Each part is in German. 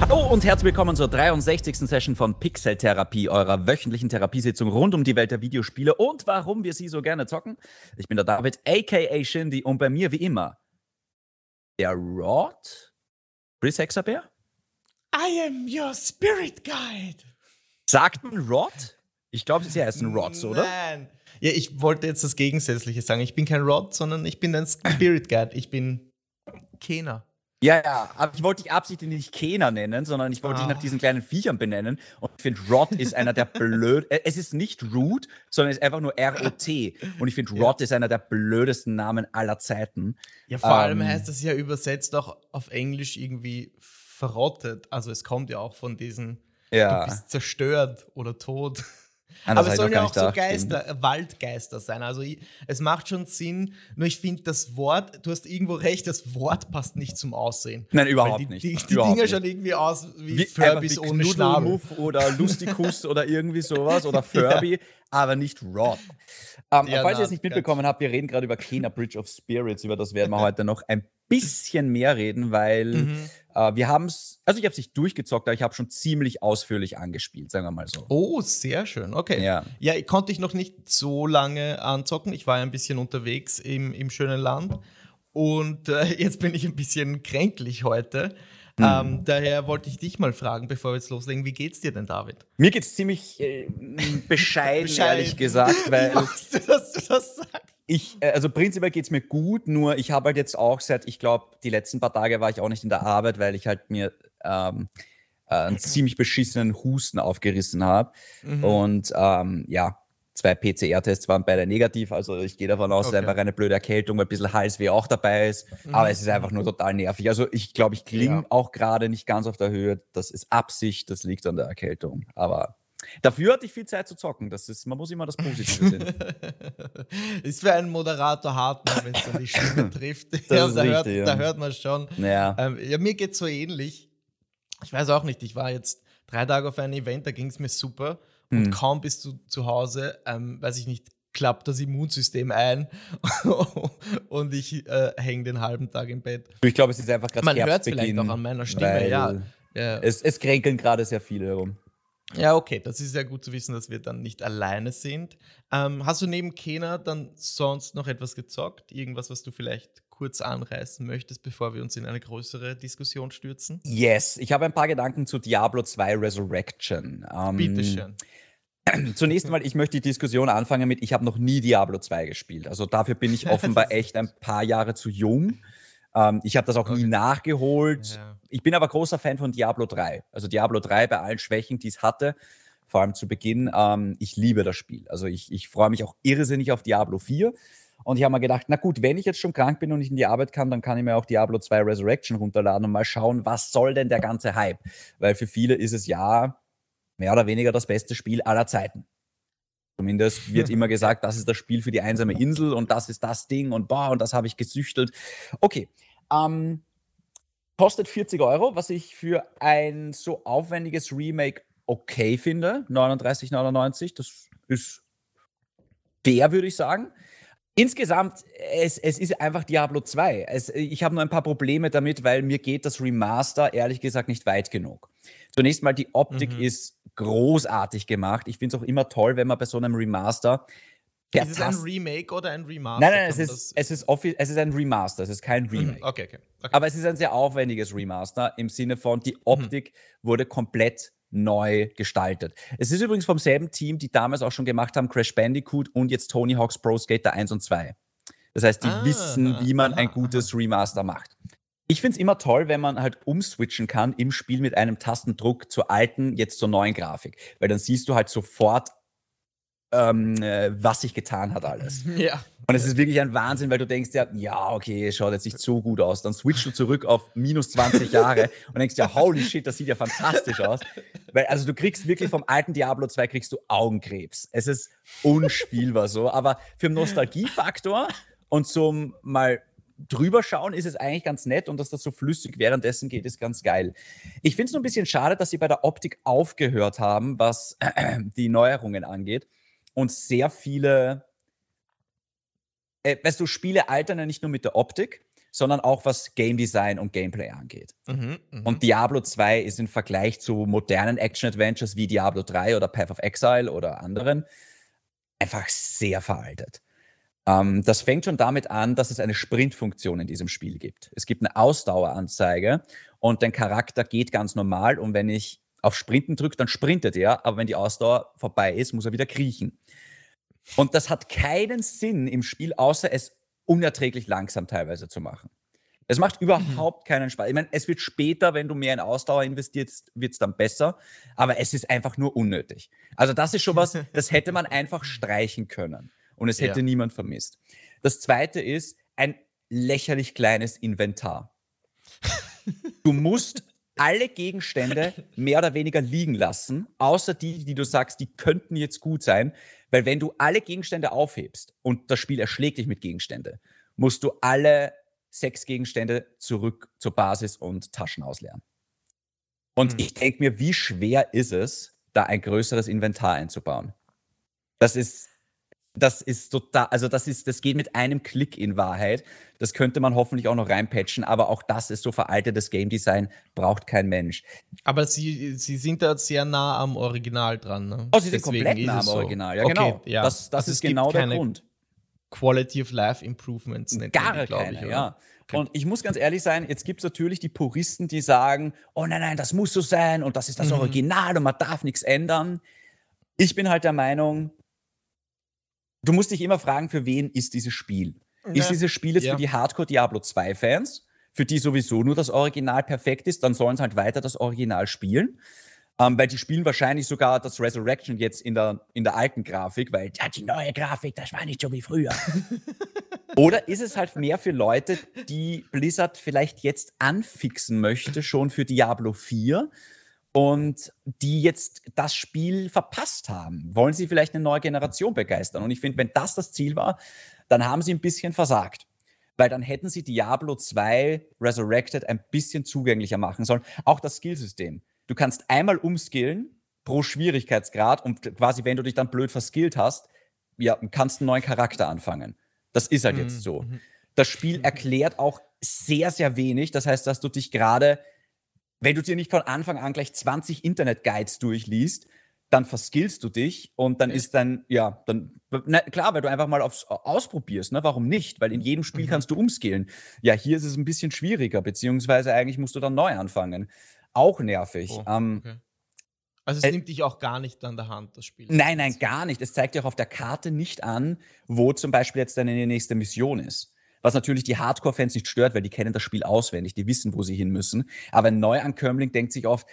Hallo und herzlich willkommen zur 63. Session von Pixel Therapie, eurer wöchentlichen Therapiesitzung rund um die Welt der Videospiele und warum wir sie so gerne zocken. Ich bin der David, aka Shindy, und bei mir wie immer der Rod, Chris Hexabear. I am your spirit guide. Sagt man Rod? Ich glaube, sie heißen Rods, oder? Nein. Ja, ich wollte jetzt das Gegensätzliche sagen. Ich bin kein Rod, sondern ich bin ein Spirit Guide. Ich bin Kena. Ja, ja, aber ich wollte dich absichtlich nicht Kena nennen, sondern ich wollte dich nach Ah. diesen kleinen Viechern benennen. Und ich finde, Rod ist einer der blöd. äh, Es ist nicht Root, sondern es ist einfach nur R-O-T. Und ich finde, Ja. Rod ist einer der blödesten Namen aller Zeiten. Ja, vor allem Ähm. heißt das ja übersetzt auch auf Englisch irgendwie verrottet. Also es kommt ja auch von diesen, Ja. du bist zerstört oder tot. Das Aber es sollen ja auch so. Geister, äh, Waldgeister sein. Also ich, es macht schon Sinn, nur ich finde das Wort, du hast irgendwo recht, das Wort passt nicht zum Aussehen. Nein, überhaupt die, nicht. Die, die Überhaupt Dinger schauen irgendwie aus wie, Wie, Furbies wie ohne Schnabel. Oder Lustikus oder irgendwie sowas oder Furby, aber nicht Rod. Ähm, Ja, falls na, ihr es nicht mitbekommen habt, wir reden gerade über Kena Bridge of Spirits. Über das werden wir heute noch ein bisschen mehr reden, weil Mhm. äh, wir haben es, also ich habe es nicht durchgezockt, aber ich habe schon ziemlich ausführlich angespielt, sagen wir mal so. Oh, sehr schön. Okay. Ja. Ja, ich konnte ich noch nicht so lange anzocken. Ich war ja ein bisschen unterwegs im, im schönen Land. Und äh, jetzt bin ich ein bisschen kränklich heute. Hm. Ähm, daher wollte ich dich mal fragen, bevor wir jetzt loslegen, wie geht's dir denn, David? Mir geht es ziemlich äh, bescheiden, Bescheiden. ehrlich gesagt, weil ich wusste, dass du das sagst. Ich, äh, also prinzipiell geht es mir gut, nur ich habe halt jetzt auch seit, ich glaube, die letzten paar Tage war ich auch nicht in der Arbeit, weil ich halt mir ähm, äh, einen ziemlich beschissenen Husten aufgerissen habe. Mhm. Und ähm, ja, zwei PCR-Tests waren beide negativ. Also ich gehe davon aus, Okay. einfach eine blöde Erkältung, weil ein bisschen Halsweh auch dabei ist. Aber es ist einfach nur total nervig. Also ich glaube, ich klinge Ja. auch gerade nicht ganz auf der Höhe. Das ist Absicht, das liegt an der Erkältung. Aber dafür hatte ich viel Zeit zu zocken. Das ist, man muss immer das Positive sehen. ist für einen Moderator hart, ne, wenn es dann die Stimme trifft. Ja, da, hört, richtig, ja. da hört man schon. Ja. Ähm, ja, mir geht so ähnlich. Ich weiß auch nicht, ich war jetzt drei Tage auf einem Event, da ging es mir super. Und Hm. kaum bist du zu Hause, ähm, weiß ich nicht, klappt das Immunsystem ein und ich äh, hänge den halben Tag im Bett. Ich glaube, es ist einfach gerade Man hört es vielleicht auch an meiner Stimme, ja. Ja. Es, es kränkeln gerade sehr viele herum. Ja, okay, das ist ja gut zu wissen, dass wir dann nicht alleine sind. Ähm, hast du neben Kena dann sonst noch etwas gezockt? Irgendwas, was du vielleicht kurz anreißen möchtest, bevor wir uns in eine größere Diskussion stürzen? Yes, ich habe ein paar Gedanken zu Diablo 2 Resurrection. Ähm, Bitteschön. Zunächst mal, ich möchte die Diskussion anfangen mit, ich habe noch nie Diablo 2 gespielt. Also dafür bin ich offenbar echt ein paar Jahre zu jung. Ähm, ich habe das auch nie Okay. nachgeholt. Ja. Ich bin aber großer Fan von Diablo 3. Also Diablo 3 bei allen Schwächen, die es hatte, vor allem zu Beginn. Ähm, ich liebe das Spiel. Also ich, ich freue mich auch irrsinnig auf Diablo 4. Und ich habe mir gedacht, na gut, wenn ich jetzt schon krank bin und nicht in die Arbeit kann, dann kann ich mir auch Diablo 2 Resurrection runterladen und mal schauen, was soll denn der ganze Hype? Weil für viele ist es ja mehr oder weniger das beste Spiel aller Zeiten. Zumindest wird immer gesagt, das ist das Spiel für die einsame Insel und das ist das Ding und boah, und das habe ich gesüchtelt. Okay. Ähm, kostet 40 Euro, was ich für ein so aufwendiges Remake okay finde. 39,99. Das ist fair, würde ich sagen. Insgesamt, es, es ist einfach Diablo 2. Es, ich habe nur ein paar Probleme damit, weil mir geht das Remaster ehrlich gesagt nicht weit genug. Zunächst mal, die Optik Mhm. ist großartig gemacht. Ich finde es auch immer toll, wenn man bei so einem Remaster. Ist es ein Remake oder ein Remaster? Nein, nein, es ist, es, ist es ist ein Remaster, es ist kein Mhm, Remake. Okay, okay. okay. Aber es ist ein sehr aufwendiges Remaster im Sinne von, die Optik wurde komplett neu gestaltet. Es ist übrigens vom selben Team, die damals auch schon gemacht haben Crash Bandicoot und jetzt Tony Hawk's Pro Skater 1 und 2. Das heißt, die Ah, wissen, wie man ein aha, gutes Remaster macht. Ich finde es immer toll, wenn man halt umswitchen kann im Spiel mit einem Tastendruck zur alten, jetzt zur neuen Grafik. Weil dann siehst du halt sofort, ähm, äh, was sich getan hat alles. Ja. Und es ist wirklich ein Wahnsinn, weil du denkst ja, ja, okay, es schaut jetzt nicht so gut aus. Dann switchst du zurück auf minus 20 Jahre und denkst ja, holy shit, das sieht ja fantastisch aus. Weil, also du kriegst wirklich vom alten Diablo 2 kriegst du Augenkrebs. Es ist unspielbar so. Aber für den Nostalgiefaktor und zum mal drüber schauen ist es eigentlich ganz nett und dass das so flüssig währenddessen geht, ist ganz geil. Ich finde es nur ein bisschen schade, dass sie bei der Optik aufgehört haben, was die Neuerungen angeht und sehr viele äh, weißt du, Spiele altern ja nicht nur mit der Optik, sondern auch was Game Design und Gameplay angeht. Mhm, mh. Und Diablo 2 ist im Vergleich zu modernen Action-Adventures wie Diablo 3 oder Path of Exile oder anderen einfach sehr veraltet. Ähm, das fängt schon damit an, dass es eine Sprintfunktion in diesem Spiel gibt. Es gibt eine Ausdaueranzeige und dein Charakter geht ganz normal und wenn ich auf Sprinten drücke, dann sprintet er, aber wenn die Ausdauer vorbei ist, muss er wieder kriechen. Und das hat keinen Sinn im Spiel, außer es unerträglich langsam teilweise zu machen. Es macht überhaupt mhm. keinen Spaß. Ich meine, es wird später, wenn du mehr in Ausdauer investierst, wird es dann besser, aber es ist einfach nur unnötig. Also das ist schon was, das hätte man einfach streichen können und es hätte ja. niemand vermisst. Das zweite ist ein lächerlich kleines Inventar. Du musst alle Gegenstände mehr oder weniger liegen lassen, außer die, die du sagst, die könnten jetzt gut sein, weil wenn du alle Gegenstände aufhebst und das Spiel erschlägt dich mit Gegenstände, musst du alle sechs Gegenstände zurück zur Basis und Taschen ausleeren. Und hm. ich denke mir, wie schwer ist es, da ein größeres Inventar einzubauen? Das ist, das ist total, also das ist, das geht mit einem Klick in Wahrheit. Das könnte man hoffentlich auch noch reinpatchen, aber auch das ist so veraltetes Game Design, braucht kein Mensch. Aber sie, sie sind da sehr nah am Original dran. Ne? Oh, sie sind Deswegen komplett nah am Original, ja, okay, genau. Ja. Das, das also ist genau der Grund. Quality of Life Improvements nennt Gar keine, ich, ja. Und ich muss ganz ehrlich sein, jetzt gibt es natürlich die Puristen, die sagen, oh nein, nein, das muss so sein und das ist das mhm. Original und man darf nichts ändern. Ich bin halt der Meinung, du musst dich immer fragen, für wen ist dieses Spiel? Ja. Ist dieses Spiel jetzt ja. für die Hardcore Diablo 2 Fans, für die sowieso nur das Original perfekt ist, dann sollen sie halt weiter das Original spielen. Ähm, weil die spielen wahrscheinlich sogar das Resurrection jetzt in der, in der alten Grafik, weil ja, die neue Grafik, das war nicht so wie früher. Oder ist es halt mehr für Leute, die Blizzard vielleicht jetzt anfixen möchte, schon für Diablo 4 und die jetzt das Spiel verpasst haben? Wollen sie vielleicht eine neue Generation begeistern? Und ich finde, wenn das das Ziel war, dann haben sie ein bisschen versagt weil dann hätten sie Diablo 2 Resurrected ein bisschen zugänglicher machen sollen. Auch das Skillsystem. Du kannst einmal umskillen pro Schwierigkeitsgrad und quasi, wenn du dich dann blöd verskillt hast, ja, kannst einen neuen Charakter anfangen. Das ist halt mhm. jetzt so. Mhm. Das Spiel erklärt auch sehr, sehr wenig. Das heißt, dass du dich gerade, wenn du dir nicht von Anfang an gleich 20 Internet-Guides durchliest, dann verskillst du dich und dann ist dann, ja, dann, na, klar, weil du einfach mal aufs, ausprobierst, ne? Warum nicht? Weil in jedem Spiel mhm. kannst du umskillen. Ja, hier ist es ein bisschen schwieriger, beziehungsweise eigentlich musst du dann neu anfangen. Auch nervig. Oh, ähm, okay. Also es äh, nimmt dich auch gar nicht an der Hand, das Spiel. Nein, nein, gar nicht. Es zeigt dir auch auf der Karte nicht an, wo zum Beispiel jetzt deine nächste Mission ist. Was natürlich die Hardcore-Fans nicht stört, weil die kennen das Spiel auswendig, die wissen, wo sie hin müssen. Aber ein Neuankömmling denkt sich oft,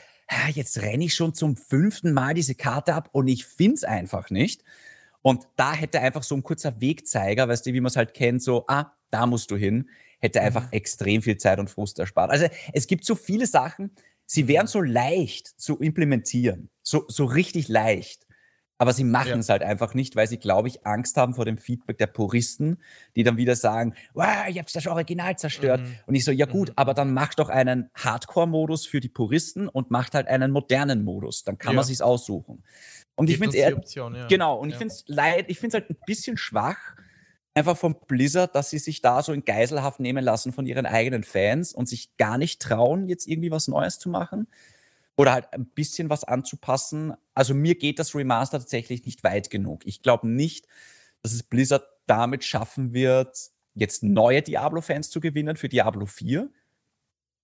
jetzt renne ich schon zum fünften Mal diese Karte ab und ich finde es einfach nicht. Und da hätte einfach so ein kurzer Wegzeiger, weißt du, wie man es halt kennt, so, ah, da musst du hin, hätte einfach mhm. extrem viel Zeit und Frust erspart. Also es gibt so viele Sachen, sie wären so leicht zu implementieren, so, so richtig leicht. Aber sie machen es ja. halt einfach nicht, weil sie, glaube ich, Angst haben vor dem Feedback der Puristen, die dann wieder sagen, wow, ich hab's das Original zerstört. Mhm. Und ich so, ja gut, mhm. aber dann mach doch einen Hardcore-Modus für die Puristen und macht halt einen modernen Modus. Dann kann ja. man sich's aussuchen. Und Gibt ich finde es ja. genau. Und ich finde es leid, ich finde es halt ein bisschen schwach, einfach von Blizzard, dass sie sich da so in Geiselhaft nehmen lassen von ihren eigenen Fans und sich gar nicht trauen, jetzt irgendwie was Neues zu machen oder halt ein bisschen was anzupassen. Also mir geht das Remaster tatsächlich nicht weit genug. Ich glaube nicht, dass es Blizzard damit schaffen wird, jetzt neue Diablo-Fans zu gewinnen für Diablo 4.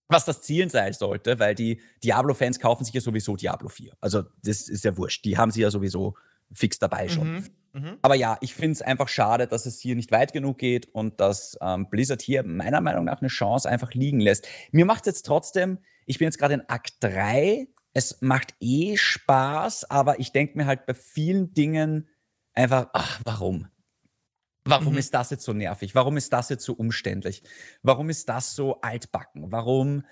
Was das Ziel sein sollte, weil die Diablo-Fans kaufen sich ja sowieso Diablo 4. Also das ist ja wurscht. Die haben sie ja sowieso fix dabei schon. Mhm. Mhm. Aber ja, ich finde es einfach schade, dass es hier nicht weit genug geht und dass ähm, Blizzard hier meiner Meinung nach eine Chance einfach liegen lässt. Mir macht es jetzt trotzdem, ich bin jetzt gerade in Akt 3, es macht eh Spaß, aber ich denke mir halt bei vielen Dingen einfach, ach, warum? Warum mhm. ist das jetzt so nervig? Warum ist das jetzt so umständlich? Warum ist das so altbacken? Warum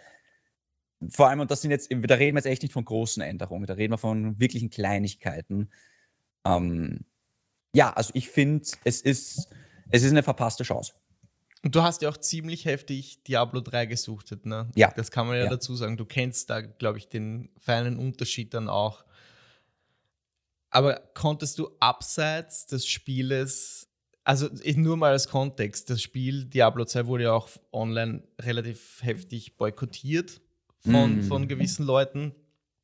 vor allem, und das sind jetzt, da reden wir jetzt echt nicht von großen Änderungen, da reden wir von wirklichen Kleinigkeiten. Ähm, ja, also ich finde, es ist, es ist eine verpasste Chance. Und du hast ja auch ziemlich heftig Diablo 3 gesuchtet, ne? Ja. Das kann man ja, ja. dazu sagen. Du kennst da, glaube ich, den feinen Unterschied dann auch. Aber konntest du abseits des Spieles Also nur mal als Kontext, das Spiel Diablo 2 wurde ja auch online relativ heftig boykottiert von, mm. von gewissen Leuten.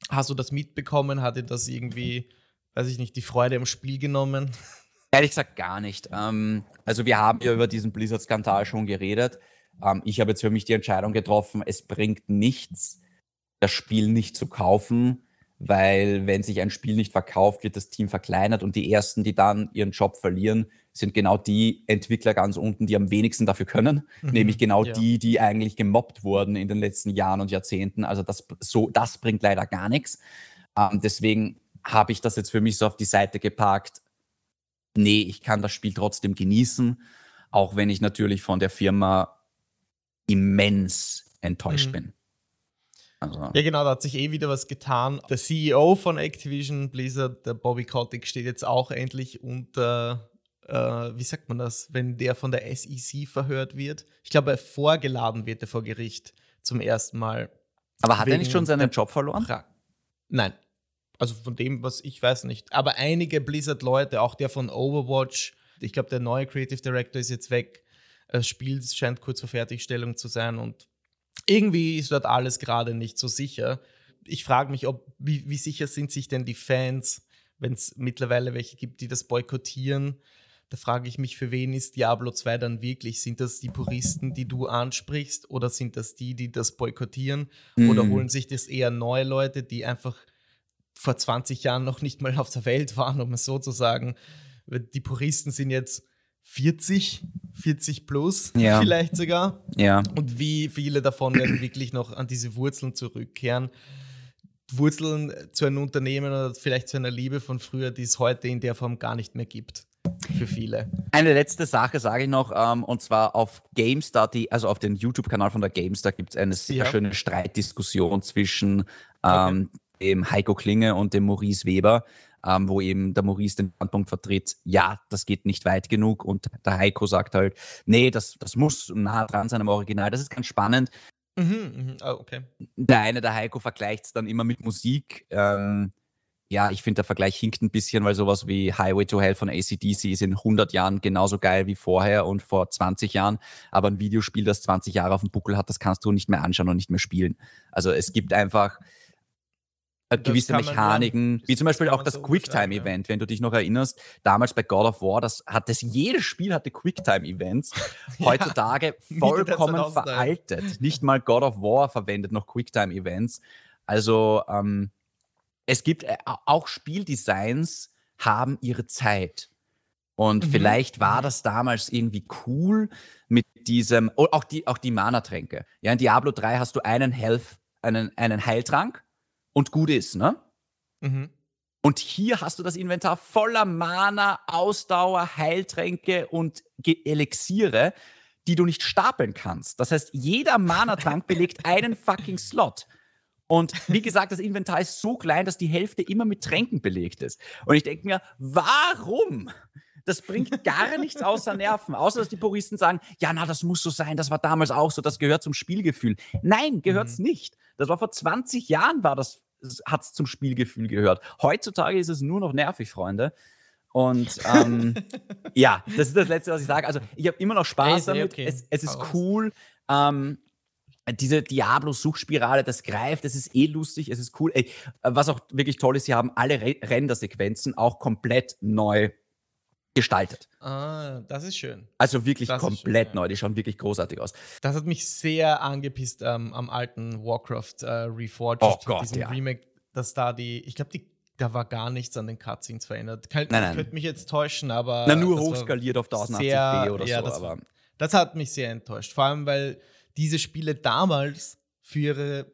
Hast du das mitbekommen? Hat dir das irgendwie, weiß ich nicht, die Freude im Spiel genommen? Ehrlich gesagt gar nicht. Ähm, also wir haben ja über diesen Blizzard-Skandal schon geredet. Ähm, ich habe jetzt für mich die Entscheidung getroffen, es bringt nichts, das Spiel nicht zu kaufen, weil wenn sich ein Spiel nicht verkauft, wird das Team verkleinert und die Ersten, die dann ihren Job verlieren, sind genau die Entwickler ganz unten, die am wenigsten dafür können, mhm, nämlich genau ja. die, die eigentlich gemobbt wurden in den letzten Jahren und Jahrzehnten. Also das, so, das bringt leider gar nichts. Ähm, deswegen habe ich das jetzt für mich so auf die Seite geparkt. Nee, ich kann das Spiel trotzdem genießen, auch wenn ich natürlich von der Firma immens enttäuscht mhm. bin. Also. Ja, genau, da hat sich eh wieder was getan. Der CEO von Activision Blizzard, der Bobby Kotick, steht jetzt auch endlich unter äh, wie sagt man das, wenn der von der SEC verhört wird. Ich glaube, vorgeladen wird er vor Gericht zum ersten Mal. Aber hat er nicht schon seinen Job verloren? Nein. Also von dem, was ich weiß nicht. Aber einige Blizzard-Leute, auch der von Overwatch, ich glaube, der neue Creative Director ist jetzt weg. Das Spiel scheint kurz vor Fertigstellung zu sein und irgendwie ist dort alles gerade nicht so sicher. Ich frage mich, ob, wie, wie sicher sind sich denn die Fans, wenn es mittlerweile welche gibt, die das boykottieren? Da frage ich mich, für wen ist Diablo 2 dann wirklich? Sind das die Puristen, die du ansprichst, oder sind das die, die das boykottieren? Mhm. Oder holen sich das eher neue Leute, die einfach vor 20 Jahren noch nicht mal auf der Welt waren, um es so zu sagen? Die Puristen sind jetzt 40, 40 plus ja. vielleicht sogar. Ja. Und wie viele davon werden wirklich noch an diese Wurzeln zurückkehren? Wurzeln zu einem Unternehmen oder vielleicht zu einer Liebe von früher, die es heute in der Form gar nicht mehr gibt für viele. Eine letzte Sache sage ich noch, ähm, und zwar auf GameStar, die, also auf dem YouTube-Kanal von der GameStar gibt es eine sehr ja. schöne Streitdiskussion zwischen ähm, okay. Dem Heiko Klinge und dem Maurice Weber, ähm, wo eben der Maurice den Standpunkt vertritt, ja, das geht nicht weit genug und der Heiko sagt halt, nee, das, das muss nah dran sein am Original. Das ist ganz spannend. Mhm, mh. oh, okay. Der eine, der Heiko, vergleicht es dann immer mit Musik. Ähm, ja, ich finde, der Vergleich hinkt ein bisschen, weil sowas wie Highway to Hell von ACDC ist in 100 Jahren genauso geil wie vorher und vor 20 Jahren. Aber ein Videospiel, das 20 Jahre auf dem Buckel hat, das kannst du nicht mehr anschauen und nicht mehr spielen. Also es gibt einfach gewisse Mechaniken, dann, wie zum Beispiel auch das so Quicktime-Event, ja. wenn du dich noch erinnerst, damals bei God of War, das hat das, jedes Spiel hatte Quicktime-Events, heutzutage ja, vollkommen veraltet. Nicht mal God of War verwendet noch Quicktime-Events. Also ähm, es gibt äh, auch Spieldesigns haben ihre Zeit. Und mhm. vielleicht war mhm. das damals irgendwie cool mit diesem, auch die, auch die Mana-Tränke. Ja, in Diablo 3 hast du einen Health, einen, einen Heiltrank und gut ist, ne? Mhm. Und hier hast du das Inventar voller Mana, Ausdauer, Heiltränke und Elixiere, die du nicht stapeln kannst. Das heißt, jeder Mana-Trank belegt einen fucking Slot. Und wie gesagt, das Inventar ist so klein, dass die Hälfte immer mit Tränken belegt ist. Und ich denke mir, warum? Das bringt gar nichts außer Nerven. Außer, dass die Puristen sagen, ja, na, das muss so sein, das war damals auch so, das gehört zum Spielgefühl. Nein, gehört es mhm. nicht. Das war vor 20 Jahren, war das, hat es zum Spielgefühl gehört. Heutzutage ist es nur noch nervig, Freunde. Und ähm, ja, das ist das Letzte, was ich sage. Also, ich habe immer noch Spaß hey, damit. Okay. Es, es, ist cool. Ähm, diese Diablo-Suchspirale, das greift, das ist eh lustig, es ist cool. Ey, was auch wirklich toll ist, sie haben alle Re Rendersequenzen auch komplett neu gestaltet. Ah, das ist schön. Also wirklich das komplett schön, neu, die schauen wirklich großartig aus. Das hat mich sehr angepisst ähm, am alten Warcraft äh, Reforged, oh Gott, diesem ja. Remake, dass da die, ich glaube, die da war gar nichts an den Cutscenes verändert. Kann, nein, nein. Könnte mich jetzt täuschen, aber. Na, nur hochskaliert auf 1080p oder ja, so. Das, aber. das hat mich sehr enttäuscht. Vor allem, weil diese Spiele damals für ihre,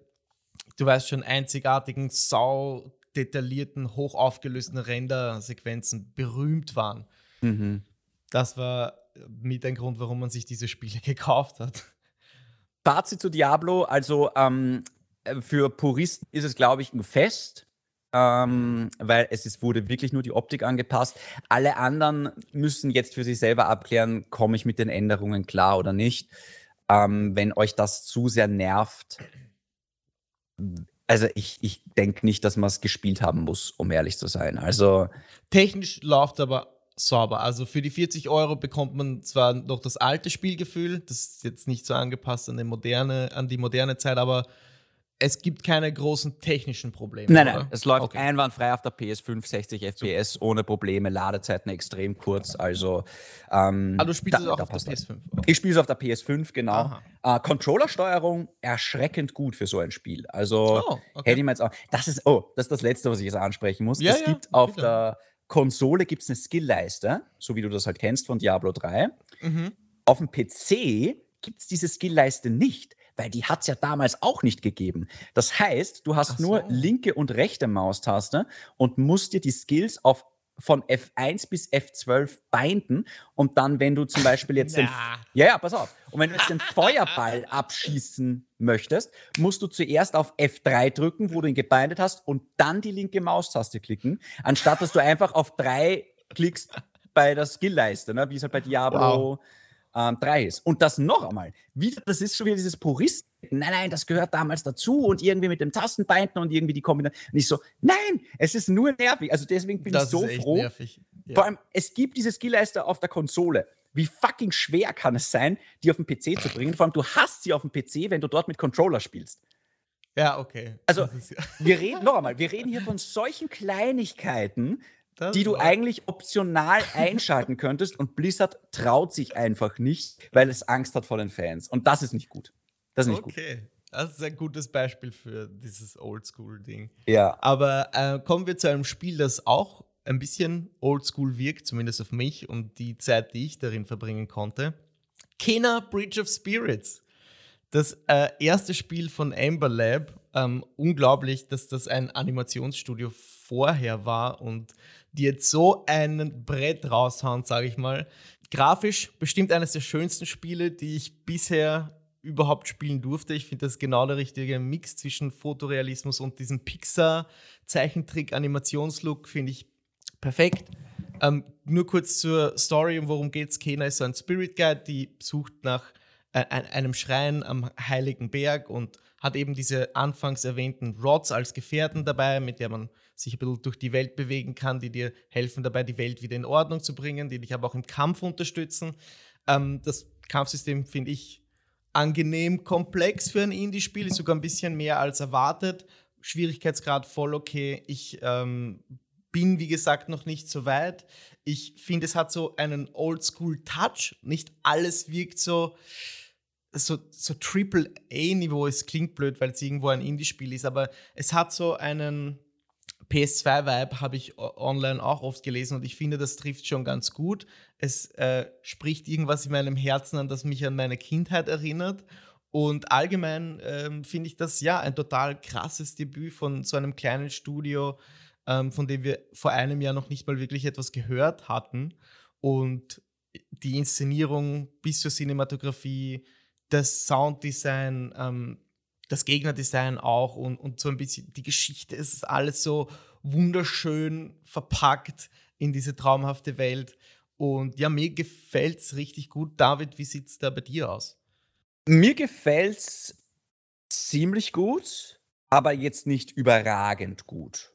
du weißt schon, einzigartigen, sau detaillierten, hoch aufgelösten Render-Sequenzen berühmt waren. Mhm. Das war mit ein Grund, warum man sich diese Spiele gekauft hat. Fazit zu Diablo, also ähm, für Puristen ist es, glaube ich, ein Fest. Ähm, weil es ist, wurde wirklich nur die Optik angepasst. Alle anderen müssen jetzt für sich selber abklären, komme ich mit den Änderungen klar oder nicht ähm, wenn euch das zu sehr nervt. Also ich, ich denke nicht, dass man es gespielt haben muss, um ehrlich zu sein. Also technisch läuft aber sauber. Also für die 40 Euro bekommt man zwar noch das alte Spielgefühl, das ist jetzt nicht so angepasst an die moderne, an die moderne Zeit, aber es gibt keine großen technischen Probleme. Nein, nein, es läuft okay. einwandfrei auf der PS5, 60 FPS Super. ohne Probleme, Ladezeiten extrem kurz. Also, ähm, ah, du spielst es auch auf der PS5? Okay. Ich spiele es auf der PS5, genau. Äh, Controllersteuerung erschreckend gut für so ein Spiel. Also, oh, okay. hätte ich mir jetzt auch. Das ist, oh, das ist das Letzte, was ich jetzt ansprechen muss. Ja, es ja, gibt auf bitte. der Konsole gibt's eine Skillleiste, so wie du das halt kennst von Diablo 3. Mhm. Auf dem PC gibt es diese Skillleiste nicht weil die hat es ja damals auch nicht gegeben. Das heißt, du hast so. nur linke und rechte Maustaste und musst dir die Skills auf von F1 bis F12 binden und dann, wenn du zum Beispiel jetzt den, ja, ja, pass auf, und wenn du jetzt den Feuerball abschießen möchtest, musst du zuerst auf F3 drücken, wo du ihn gebindet hast und dann die linke Maustaste klicken, anstatt dass du einfach auf 3 klickst bei der Skillleiste, ne, wie es halt bei Diablo wow ähm, 3 ist. Und das noch einmal, wieder, das ist schon wieder dieses Purist. Nein, nein, das gehört damals dazu und irgendwie mit dem Tastenbeinden und irgendwie die Kombination. Nicht so, nein, es ist nur nervig. Also deswegen bin das ich so froh. Nervig. Ja. Vor allem, es gibt diese Skillleiste auf der Konsole. Wie fucking schwer kann es sein, die auf den PC zu bringen? Vor allem, du hast sie auf dem PC, wenn du dort mit Controller spielst. Ja, okay. Also, ja. wir reden noch einmal, wir reden hier von solchen Kleinigkeiten, das die du eigentlich optional einschalten könntest und Blizzard traut sich einfach nicht, weil es Angst hat vor den Fans. Und das ist nicht gut. Das ist nicht okay. gut. Das ist ein gutes Beispiel für dieses Oldschool-Ding. Ja. Aber äh, kommen wir zu einem Spiel, das auch ein bisschen oldschool wirkt, zumindest auf mich und die Zeit, die ich darin verbringen konnte. Kena Bridge of Spirits. Das äh, erste Spiel von Amber Lab. Ähm, unglaublich, dass das ein Animationsstudio vorher war und die jetzt so ein Brett raushauen, sage ich mal. Grafisch bestimmt eines der schönsten Spiele, die ich bisher überhaupt spielen durfte. Ich finde das genau der richtige Mix zwischen Fotorealismus und diesem Pixar-Zeichentrick-Animationslook, finde ich perfekt. Ähm, nur kurz zur Story, um worum geht's. Kena ist so ein Spirit Guide, die sucht nach äh, einem Schrein am Heiligen Berg und hat eben diese anfangs erwähnten Rods als Gefährten dabei, mit der man sich ein bisschen durch die Welt bewegen kann, die dir helfen dabei, die Welt wieder in Ordnung zu bringen, die dich aber auch im Kampf unterstützen. Ähm, das Kampfsystem finde ich angenehm komplex für ein Indie-Spiel, ist sogar ein bisschen mehr als erwartet. Schwierigkeitsgrad voll okay. Ich ähm, bin, wie gesagt, noch nicht so weit. Ich finde, es hat so einen Oldschool-Touch. Nicht alles wirkt so, so, so Triple-A-Niveau. Es klingt blöd, weil es irgendwo ein Indie-Spiel ist, aber es hat so einen PS2-Vibe habe ich online auch oft gelesen und ich finde, das trifft schon ganz gut. Es äh, spricht irgendwas in meinem Herzen an, das mich an meine Kindheit erinnert. Und allgemein ähm, finde ich das ja ein total krasses Debüt von so einem kleinen Studio, ähm, von dem wir vor einem Jahr noch nicht mal wirklich etwas gehört hatten. Und die Inszenierung bis zur Cinematografie, das Sounddesign, ähm, das Gegnerdesign auch und, und so ein bisschen die Geschichte. Es ist alles so wunderschön verpackt in diese traumhafte Welt. Und ja, mir gefällt es richtig gut. David, wie sieht es da bei dir aus? Mir gefällt es ziemlich gut, aber jetzt nicht überragend gut.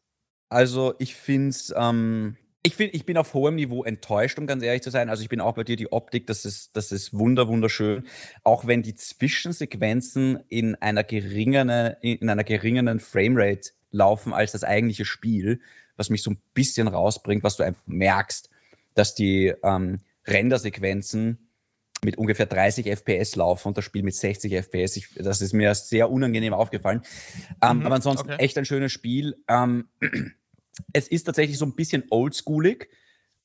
Also ich finde es ähm, ich, find, ich bin auf hohem Niveau enttäuscht, um ganz ehrlich zu sein. Also ich bin auch bei dir die Optik, das ist, das ist wunder, wunderschön. Auch wenn die Zwischensequenzen in einer geringeren, in einer geringeren Framerate laufen als das eigentliche Spiel, was mich so ein bisschen rausbringt, was du einfach merkst, dass die ähm, Rendersequenzen mit ungefähr 30 FPS laufen und das Spiel mit 60 FPS. Ich, das ist mir sehr unangenehm aufgefallen. Ähm, mhm, aber ansonsten okay. echt ein schönes Spiel. Ähm, es ist tatsächlich so ein bisschen oldschoolig,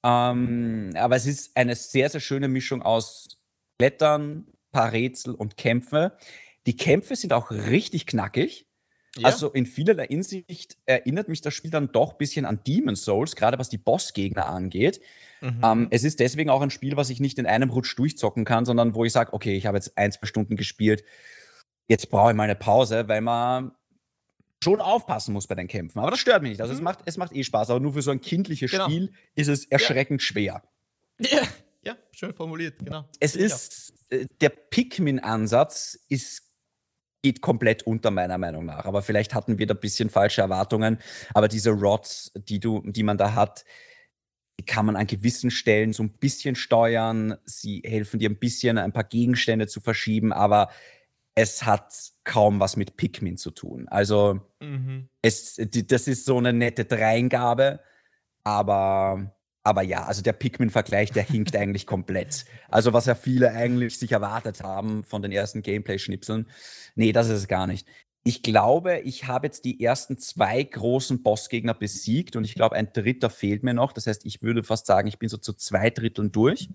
ähm, aber es ist eine sehr, sehr schöne Mischung aus Blättern, paar Rätsel und Kämpfe. Die Kämpfe sind auch richtig knackig. Ja. Also in vielerlei Hinsicht erinnert mich das Spiel dann doch ein bisschen an Demon's Souls, gerade was die Bossgegner angeht. Mhm. Ähm, es ist deswegen auch ein Spiel, was ich nicht in einem Rutsch durchzocken kann, sondern wo ich sage, okay, ich habe jetzt ein, zwei Stunden gespielt, jetzt brauche ich mal eine Pause, weil man schon aufpassen muss bei den Kämpfen. Aber das stört mich nicht. Also mhm. es, macht, es macht eh Spaß, aber nur für so ein kindliches genau. Spiel ist es erschreckend ja. schwer. Ja. ja, schön formuliert, genau. Es ist, äh, der Pikmin-Ansatz ist geht komplett unter meiner Meinung nach. Aber vielleicht hatten wir da ein bisschen falsche Erwartungen. Aber diese Rods, die du, die man da hat, die kann man an gewissen Stellen so ein bisschen steuern. Sie helfen dir ein bisschen, ein paar Gegenstände zu verschieben, aber es hat kaum was mit Pikmin zu tun. Also, mhm. es, die, das ist so eine nette Dreingabe, aber, aber ja, also der Pikmin-Vergleich, der hinkt eigentlich komplett. Also, was ja viele eigentlich sich erwartet haben von den ersten Gameplay-Schnipseln. Nee, das ist es gar nicht. Ich glaube, ich habe jetzt die ersten zwei großen Bossgegner besiegt und ich glaube, ein dritter fehlt mir noch. Das heißt, ich würde fast sagen, ich bin so zu zwei Dritteln durch.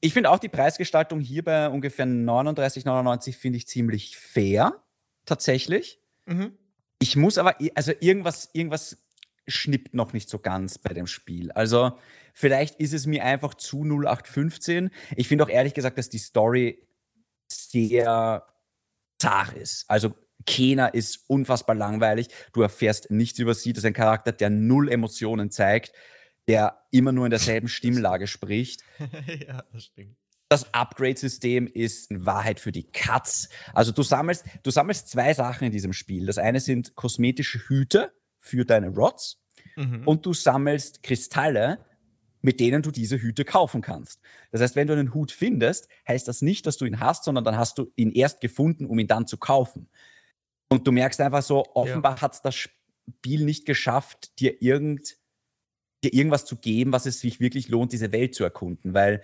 Ich finde auch die Preisgestaltung hier bei ungefähr 39,99 finde ich ziemlich fair, tatsächlich. Mhm. Ich muss aber, also irgendwas, irgendwas schnippt noch nicht so ganz bei dem Spiel. Also vielleicht ist es mir einfach zu 0815. Ich finde auch ehrlich gesagt, dass die Story sehr zart ist. Also Kena ist unfassbar langweilig. Du erfährst nichts über sie. Das ist ein Charakter, der null Emotionen zeigt, der immer nur in derselben Stimmlage spricht. ja, das stimmt. Das Upgrade-System ist in Wahrheit für die Katz. Also du sammelst, du sammelst zwei Sachen in diesem Spiel. Das eine sind kosmetische Hüte für deine Rods mhm. und du sammelst Kristalle, mit denen du diese Hüte kaufen kannst. Das heißt, wenn du einen Hut findest, heißt das nicht, dass du ihn hast, sondern dann hast du ihn erst gefunden, um ihn dann zu kaufen. Und du merkst einfach so, offenbar ja. hat es das Spiel nicht geschafft, dir, irgend, dir irgendwas zu geben, was es sich wirklich lohnt, diese Welt zu erkunden. Weil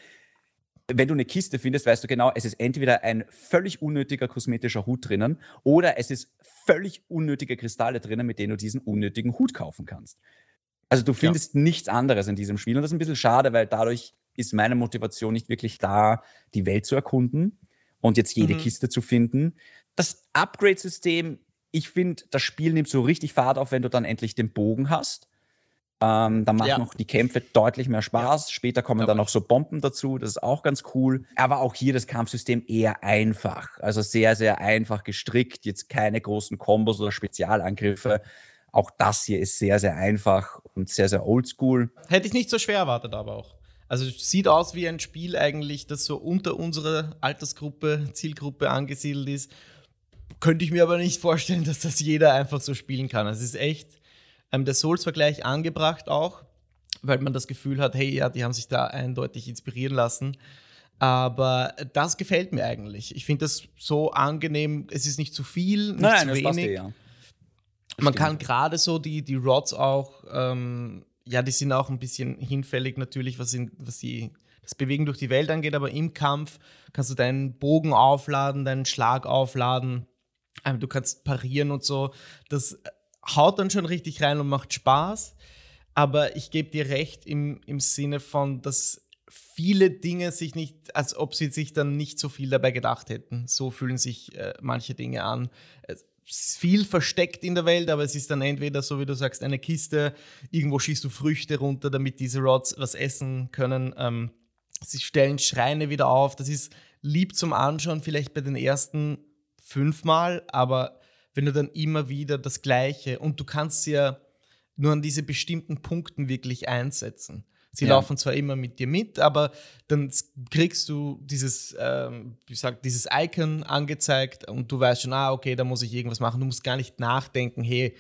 wenn du eine Kiste findest, weißt du genau, es ist entweder ein völlig unnötiger kosmetischer Hut drinnen oder es ist völlig unnötige Kristalle drinnen, mit denen du diesen unnötigen Hut kaufen kannst. Also du findest ja. nichts anderes in diesem Spiel und das ist ein bisschen schade, weil dadurch ist meine Motivation nicht wirklich da, die Welt zu erkunden und jetzt jede mhm. Kiste zu finden, das Upgrade-System, ich finde, das Spiel nimmt so richtig Fahrt auf, wenn du dann endlich den Bogen hast. Ähm, dann machen ja. noch die Kämpfe deutlich mehr Spaß. Ja. Später kommen ja. dann noch so Bomben dazu. Das ist auch ganz cool. Aber auch hier das Kampfsystem eher einfach. Also sehr, sehr einfach gestrickt. Jetzt keine großen Kombos oder Spezialangriffe. Auch das hier ist sehr, sehr einfach und sehr, sehr oldschool. Hätte ich nicht so schwer erwartet, aber auch. Also sieht aus wie ein Spiel eigentlich, das so unter unserer Altersgruppe, Zielgruppe angesiedelt ist könnte ich mir aber nicht vorstellen, dass das jeder einfach so spielen kann. Es ist echt ähm, der Souls-Vergleich angebracht auch, weil man das Gefühl hat, hey, ja, die haben sich da eindeutig inspirieren lassen. Aber das gefällt mir eigentlich. Ich finde das so angenehm. Es ist nicht zu viel, nicht Nein, zu wenig. Dir, ja. Man kann gerade so die, die Rods auch, ähm, ja, die sind auch ein bisschen hinfällig natürlich, was, in, was die, das Bewegen durch die Welt angeht, aber im Kampf kannst du deinen Bogen aufladen, deinen Schlag aufladen. Ähm, du kannst parieren und so. Das haut dann schon richtig rein und macht Spaß. Aber ich gebe dir recht im, im Sinne von, dass viele Dinge sich nicht, als ob sie sich dann nicht so viel dabei gedacht hätten. So fühlen sich äh, manche Dinge an. Es ist viel versteckt in der Welt, aber es ist dann entweder, so wie du sagst, eine Kiste, irgendwo schießt du Früchte runter, damit diese Rods was essen können. Ähm, sie stellen Schreine wieder auf. Das ist lieb zum Anschauen, vielleicht bei den ersten fünfmal, aber wenn du dann immer wieder das Gleiche und du kannst sie ja nur an diese bestimmten Punkten wirklich einsetzen. Sie ja. laufen zwar immer mit dir mit, aber dann kriegst du dieses, ähm, wie gesagt, dieses Icon angezeigt und du weißt schon, ah, okay, da muss ich irgendwas machen. Du musst gar nicht nachdenken, hey,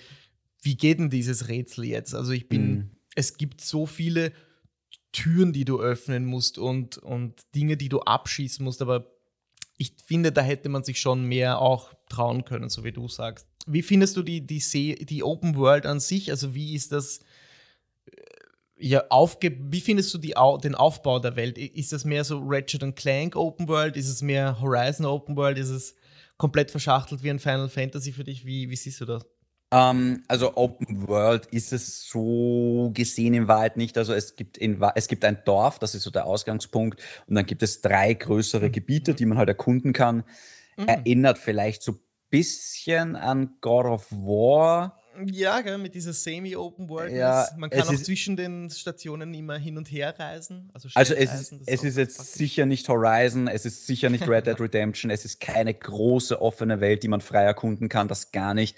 wie geht denn dieses Rätsel jetzt? Also ich bin, mhm. es gibt so viele Türen, die du öffnen musst und, und Dinge, die du abschießen musst, aber ich finde, da hätte man sich schon mehr auch trauen können, so wie du sagst. Wie findest du die, die, See, die Open World an sich? Also wie ist das äh, ja, aufge wie findest du die, den Aufbau der Welt? Ist das mehr so Ratchet Clank Open World? Ist es mehr Horizon Open World? Ist es komplett verschachtelt wie ein Final Fantasy für dich? Wie, wie siehst du das? Ähm, also Open World ist es so gesehen in Wahrheit nicht. Also es gibt, in, es gibt ein Dorf, das ist so der Ausgangspunkt, und dann gibt es drei größere mhm. Gebiete, die man halt erkunden kann. Mhm. Erinnert vielleicht so bisschen an God of War. Ja, gell, mit dieser Semi-Open World. Ja, man kann auch zwischen den Stationen immer hin und her reisen. Also, also es, reisen, ist, es ist jetzt praktisch. sicher nicht Horizon, es ist sicher nicht Red Dead Redemption, es ist keine große offene Welt, die man frei erkunden kann, das gar nicht.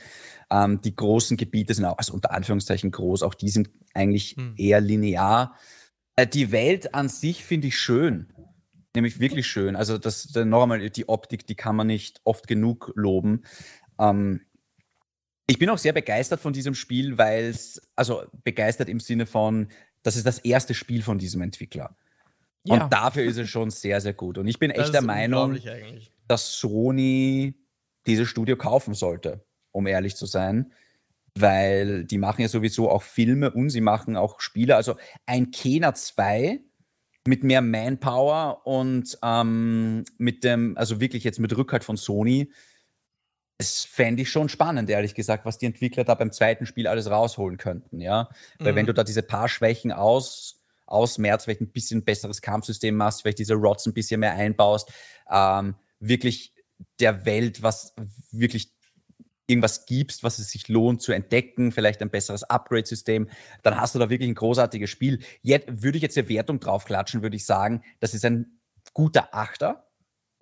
Ähm, die großen Gebiete sind auch, also unter Anführungszeichen groß, auch die sind eigentlich hm. eher linear. Äh, die Welt an sich finde ich schön. Nämlich wirklich schön. Also, das, noch einmal, die Optik, die kann man nicht oft genug loben. Ähm, ich bin auch sehr begeistert von diesem Spiel, weil es, also begeistert im Sinne von, Das ist das erste Spiel von diesem Entwickler. Ja. Und dafür ist es schon sehr, sehr gut. Und ich bin echt der Meinung, dass Sony dieses Studio kaufen sollte, um ehrlich zu sein. Weil die machen ja sowieso auch Filme und sie machen auch Spiele. Also ein Kena 2 mit mehr Manpower und ähm, mit dem, also wirklich jetzt mit Rückhalt von Sony, das fände ich schon spannend, ehrlich gesagt, was die Entwickler da beim zweiten Spiel alles rausholen könnten, ja. Weil mhm. wenn du da diese paar Schwächen aus, ausmerzt, vielleicht ein bisschen besseres Kampfsystem machst, vielleicht diese Rots ein bisschen mehr einbaust, ähm, wirklich der Welt was wirklich irgendwas gibst, was es sich lohnt zu entdecken, vielleicht ein besseres Upgrade-System, dann hast du da wirklich ein großartiges Spiel. Jetzt würde ich jetzt eine Wertung draufklatschen, würde ich sagen, das ist ein guter Achter.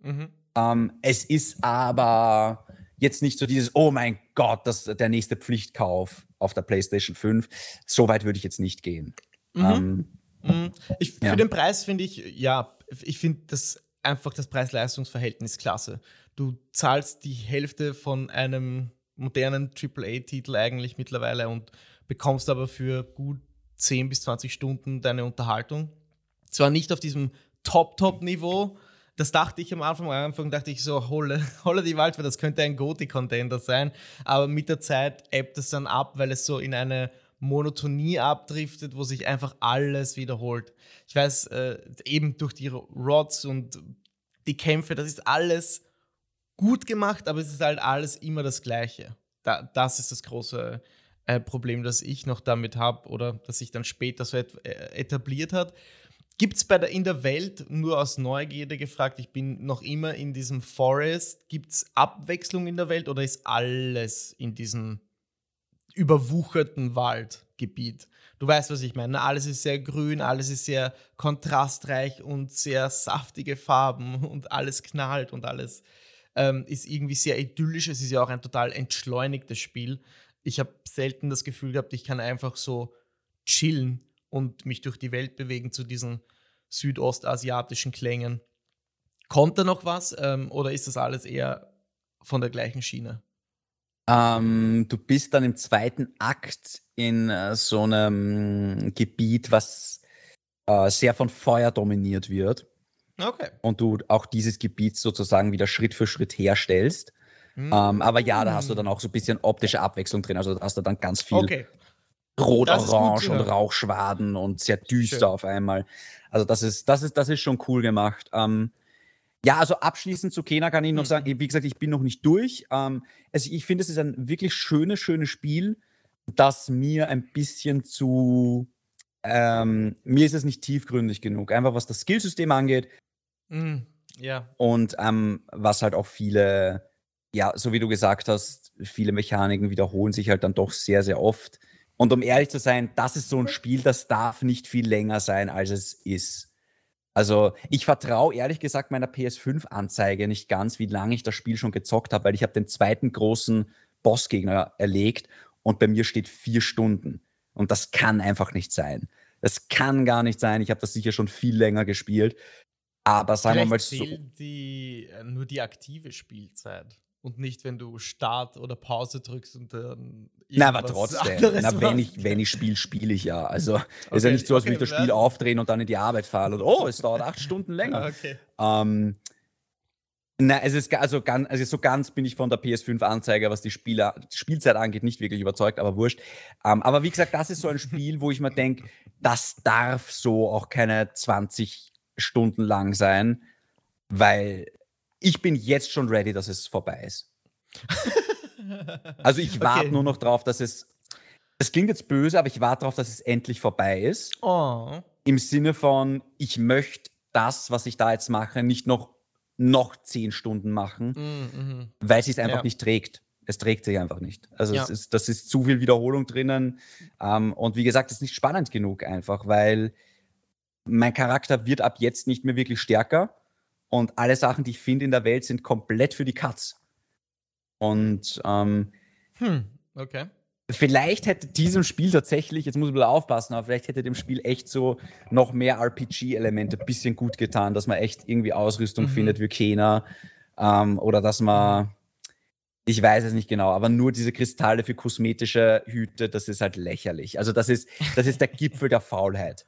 Mhm. Ähm, es ist aber jetzt nicht so dieses, oh mein Gott, das der nächste Pflichtkauf auf der PlayStation 5. So weit würde ich jetzt nicht gehen. Mhm. Ähm, mhm. Ich, ja. Für den Preis finde ich, ja, ich finde das einfach das Preis-Leistungs-Verhältnis klasse. Du zahlst die Hälfte von einem modernen AAA-Titel eigentlich mittlerweile und bekommst aber für gut 10 bis 20 Stunden deine Unterhaltung. Zwar nicht auf diesem Top-Top-Niveau, das dachte ich am Anfang, am Anfang dachte ich so, hole, hole die Waldfee, das könnte ein Goti-Contender sein, aber mit der Zeit ebbt es dann ab, weil es so in eine Monotonie abdriftet, wo sich einfach alles wiederholt. Ich weiß, äh, eben durch die Rods und die Kämpfe, das ist alles gut gemacht, aber es ist halt alles immer das Gleiche. Da, das ist das große äh, Problem, das ich noch damit habe oder das sich dann später so et äh, etabliert hat. Gibt es in der Welt, nur aus Neugierde gefragt, ich bin noch immer in diesem Forest, gibt es Abwechslung in der Welt oder ist alles in diesem überwucherten Waldgebiet? Du weißt, was ich meine. Alles ist sehr grün, alles ist sehr kontrastreich und sehr saftige Farben und alles knallt und alles ähm, ist irgendwie sehr idyllisch. Es ist ja auch ein total entschleunigtes Spiel. Ich habe selten das Gefühl gehabt, ich kann einfach so chillen und mich durch die Welt bewegen zu diesen südostasiatischen Klängen. Kommt da noch was ähm, oder ist das alles eher von der gleichen Schiene? Ähm, du bist dann im zweiten Akt in äh, so einem Gebiet, was äh, sehr von Feuer dominiert wird. Okay. Und du auch dieses Gebiet sozusagen wieder Schritt für Schritt herstellst. Mhm. Ähm, aber ja, da hast du dann auch so ein bisschen optische Abwechslung drin. Also da hast du dann ganz viel okay. Rot-Orange und Rauchschwaden und sehr düster Schön. auf einmal. Also das ist, das ist, das ist schon cool gemacht. Ähm, ja, also abschließend zu Kena kann ich noch mhm. sagen, wie gesagt, ich bin noch nicht durch. Ähm, also ich finde, es ist ein wirklich schönes, schönes Spiel, das mir ein bisschen zu ähm, mir ist es nicht tiefgründig genug. Einfach was das Skillsystem angeht, Mm, ja. Und ähm, was halt auch viele, ja, so wie du gesagt hast, viele Mechaniken wiederholen sich halt dann doch sehr, sehr oft. Und um ehrlich zu sein, das ist so ein Spiel, das darf nicht viel länger sein, als es ist. Also ich vertraue ehrlich gesagt meiner PS5-Anzeige nicht ganz, wie lange ich das Spiel schon gezockt habe, weil ich habe den zweiten großen Bossgegner erlegt und bei mir steht vier Stunden. Und das kann einfach nicht sein. Das kann gar nicht sein. Ich habe das sicher schon viel länger gespielt. Aber sagen wir mal so. die, äh, nur die aktive Spielzeit und nicht, wenn du Start oder Pause drückst und dann. Na, aber trotzdem. Na, wenn ich, wenn ich spiele, spiele ich ja. Also okay. ist ja nicht so, als würde ich das Spiel aufdrehen und dann in die Arbeit fahren und oh, es dauert acht Stunden länger. Okay. Ähm, na, es ist also ganz, also so ganz bin ich von der PS5-Anzeige, was die Spieler, Spielzeit angeht, nicht wirklich überzeugt, aber wurscht. Ähm, aber wie gesagt, das ist so ein Spiel, wo ich mir denke, das darf so auch keine 20 Stunden lang sein, weil ich bin jetzt schon ready, dass es vorbei ist. also ich warte okay. nur noch drauf, dass es. Es klingt jetzt böse, aber ich warte darauf, dass es endlich vorbei ist. Oh. Im Sinne von, ich möchte das, was ich da jetzt mache, nicht noch, noch zehn Stunden machen, mm -hmm. weil es sich einfach ja. nicht trägt. Es trägt sich einfach nicht. Also ja. ist, das ist zu viel Wiederholung drinnen. Ähm, und wie gesagt, es ist nicht spannend genug einfach, weil mein Charakter wird ab jetzt nicht mehr wirklich stärker und alle Sachen, die ich finde in der Welt, sind komplett für die Katz. Und ähm, hm, okay. Vielleicht hätte diesem Spiel tatsächlich, jetzt muss ich ein aufpassen, aber vielleicht hätte dem Spiel echt so noch mehr RPG-Elemente ein bisschen gut getan, dass man echt irgendwie Ausrüstung mhm. findet wie Kena ähm, oder dass man Ich weiß es nicht genau, aber nur diese Kristalle für kosmetische Hüte, das ist halt lächerlich. Also das ist, das ist der Gipfel der Faulheit.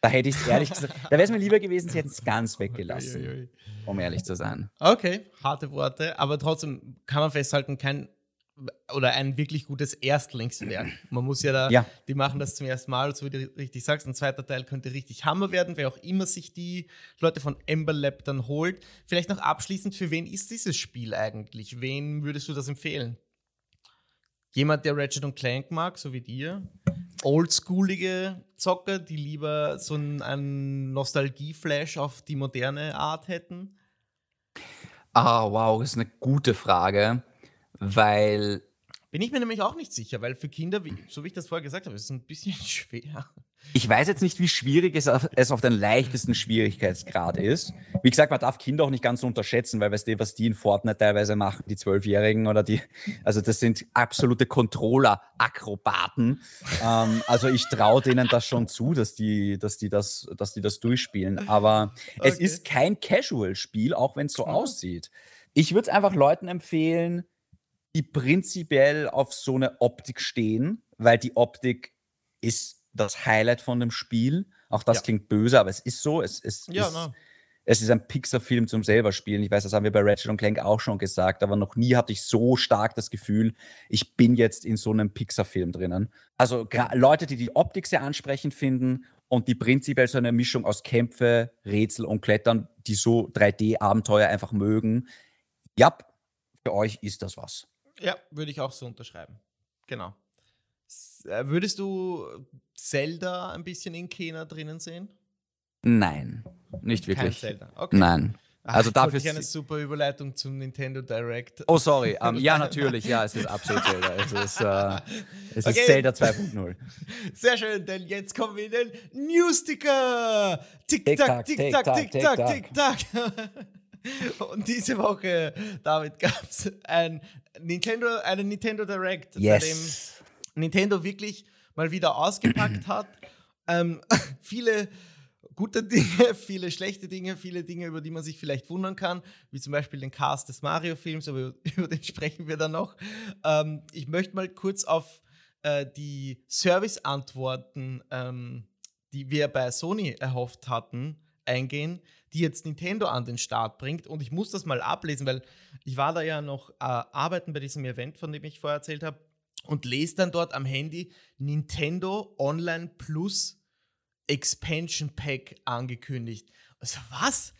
Da hätte ich es ehrlich gesagt, da wäre es mir lieber gewesen, sie hätten es ganz weggelassen, um ehrlich zu sein. Okay, harte Worte, aber trotzdem kann man festhalten, kein oder ein wirklich gutes Erstlingswerk. Man muss ja da, ja. die machen das zum ersten Mal, so wie du richtig sagst. Ein zweiter Teil könnte richtig Hammer werden, wer auch immer sich die Leute von Ember Lab dann holt. Vielleicht noch abschließend, für wen ist dieses Spiel eigentlich? Wen würdest du das empfehlen? Jemand, der Ratchet und Clank mag, so wie dir? Oldschoolige Zocker, die lieber so einen Nostalgie-Flash auf die moderne Art hätten? Ah, wow, das ist eine gute Frage, weil. Bin ich mir nämlich auch nicht sicher, weil für Kinder, wie, so wie ich das vorher gesagt habe, ist es ein bisschen schwer. Ich weiß jetzt nicht, wie schwierig es auf, es auf den leichtesten Schwierigkeitsgrad ist. Wie gesagt, man darf Kinder auch nicht ganz unterschätzen, weil weißt du, was die in Fortnite teilweise machen, die Zwölfjährigen oder die, also das sind absolute Controller-Akrobaten. ähm, also ich traue denen das schon zu, dass die, dass die das, dass die das durchspielen. Aber okay. es ist kein Casual-Spiel, auch wenn es so mhm. aussieht. Ich würde es einfach Leuten empfehlen, die prinzipiell auf so eine Optik stehen, weil die Optik ist das Highlight von dem Spiel. Auch das ja. klingt böse, aber es ist so. Es, es, ja, ist, es ist ein Pixar-Film zum selber spielen. Ich weiß, das haben wir bei Ratchet und Clank auch schon gesagt, aber noch nie hatte ich so stark das Gefühl, ich bin jetzt in so einem Pixar-Film drinnen. Also Leute, die die Optik sehr ansprechend finden und die prinzipiell so eine Mischung aus Kämpfe, Rätsel und Klettern, die so 3D-Abenteuer einfach mögen. Ja, für euch ist das was. Ja, würde ich auch so unterschreiben. Genau. Äh, würdest du Zelda ein bisschen in Kena drinnen sehen? Nein, nicht wirklich. Kein Zelda. Okay. Nein. Also Ach, dafür ist eine super Überleitung zum Nintendo Direct. Oh, sorry. Um, ähm, ja, natürlich. Ja, es ist absolut Zelda. Es ist, uh, es okay. ist Zelda 2.0 Sehr schön, denn jetzt kommen wir in den Newsticker. Tick-Tack, Tick-Tack, Tick-Tack, Tick-Tack. Und diese Woche, David, gab es ein Nintendo, einen Nintendo Direct, yes. bei dem Nintendo wirklich mal wieder ausgepackt hat. Ähm, viele gute Dinge, viele schlechte Dinge, viele Dinge, über die man sich vielleicht wundern kann, wie zum Beispiel den Cast des Mario-Films, aber über den sprechen wir dann noch. Ähm, ich möchte mal kurz auf äh, die Service-Antworten, ähm, die wir bei Sony erhofft hatten, eingehen, die jetzt Nintendo an den Start bringt. Und ich muss das mal ablesen, weil ich war da ja noch äh, arbeiten bei diesem Event, von dem ich vorher erzählt habe und lese dann dort am Handy Nintendo Online Plus Expansion Pack angekündigt. Also was?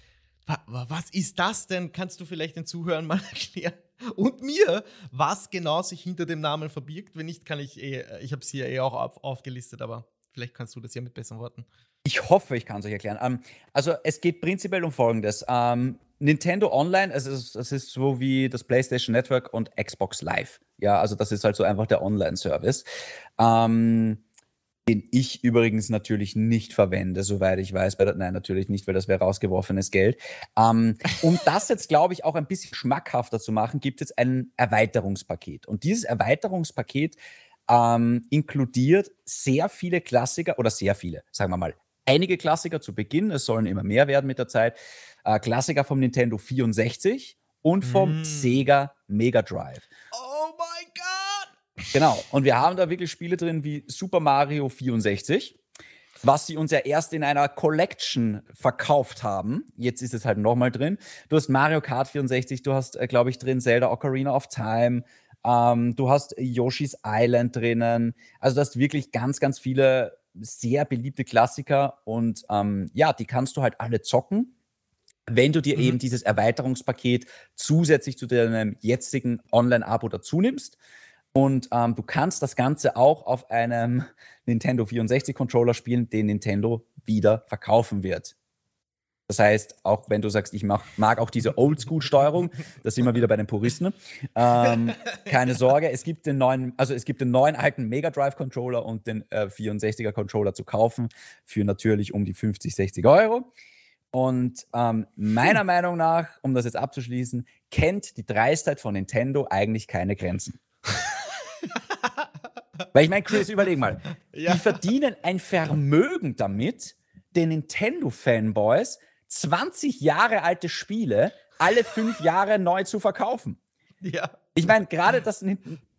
Was ist das denn? Kannst du vielleicht den Zuhörern mal erklären? Und mir, was genau sich hinter dem Namen verbirgt? Wenn nicht, kann ich eh, ich habe es hier eh auch auf, aufgelistet, aber vielleicht kannst du das ja mit besseren Worten. Ich hoffe, ich kann es euch erklären. Ähm, also es geht prinzipiell um Folgendes. Ähm, Nintendo Online, es ist, es ist so wie das PlayStation Network und Xbox Live. Ja, also das ist halt so einfach der Online-Service. Ähm, den ich übrigens natürlich nicht verwende, soweit ich weiß. Nein, natürlich nicht, weil das wäre rausgeworfenes Geld. Ähm, um das jetzt, glaube ich, auch ein bisschen schmackhafter zu machen, gibt es ein Erweiterungspaket. Und dieses Erweiterungspaket ähm, inkludiert sehr viele Klassiker oder sehr viele, sagen wir mal, einige Klassiker zu Beginn, es sollen immer mehr werden mit der Zeit. Äh, Klassiker vom Nintendo 64 und vom mm. Sega Mega Drive. Oh mein Gott! Genau, und wir haben da wirklich Spiele drin wie Super Mario 64, was sie uns ja erst in einer Collection verkauft haben. Jetzt ist es halt nochmal drin. Du hast Mario Kart 64, du hast, äh, glaube ich, drin Zelda Ocarina of Time, ähm, du hast Yoshi's Island drinnen. Also du hast wirklich ganz, ganz viele sehr beliebte Klassiker und ähm, ja, die kannst du halt alle zocken, wenn du dir mhm. eben dieses Erweiterungspaket zusätzlich zu deinem jetzigen Online-Abo dazu nimmst. Und ähm, du kannst das Ganze auch auf einem Nintendo 64-Controller spielen, den Nintendo wieder verkaufen wird. Das heißt, auch wenn du sagst, ich mach, mag auch diese Oldschool-Steuerung, da sind wir wieder bei den Puristen. Ähm, keine Sorge, es gibt den neuen, also es gibt den neuen alten Mega Drive-Controller und den äh, 64er-Controller zu kaufen für natürlich um die 50, 60 Euro. Und ähm, meiner Meinung nach, um das jetzt abzuschließen, kennt die Dreistheit von Nintendo eigentlich keine Grenzen. Weil ich meine, Chris, überleg mal, ja. die verdienen ein Vermögen damit, den Nintendo-Fanboys 20 Jahre alte Spiele alle fünf Jahre neu zu verkaufen. Ja. Ich meine, gerade das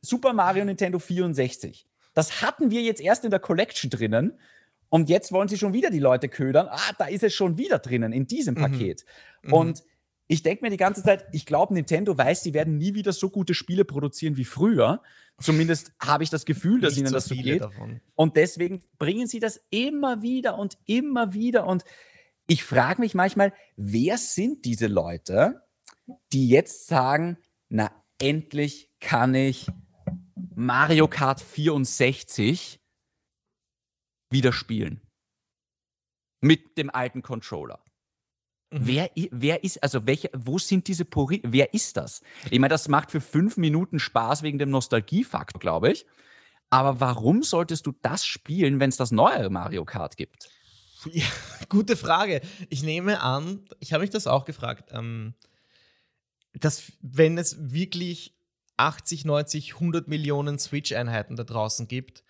Super Mario Nintendo 64, das hatten wir jetzt erst in der Collection drinnen. Und jetzt wollen sie schon wieder die Leute ködern. Ah, da ist es schon wieder drinnen in diesem mhm. Paket. Mhm. Und ich denke mir die ganze Zeit, ich glaube, Nintendo weiß, sie werden nie wieder so gute Spiele produzieren wie früher. Zumindest habe ich das Gefühl, dass ihnen so das so geht. Davon. Und deswegen bringen sie das immer wieder und immer wieder. Und ich frage mich manchmal, wer sind diese Leute, die jetzt sagen, na, endlich kann ich Mario Kart 64 wieder spielen. Mit dem alten Controller. Mhm. Wer, wer ist, also welche, wo sind diese Puri wer ist das? Ich meine, das macht für fünf Minuten Spaß wegen dem Nostalgiefaktor, glaube ich. Aber warum solltest du das spielen, wenn es das neue Mario Kart gibt? Ja, gute Frage. Ich nehme an, ich habe mich das auch gefragt, ähm, dass wenn es wirklich 80, 90, 100 Millionen Switch-Einheiten da draußen gibt,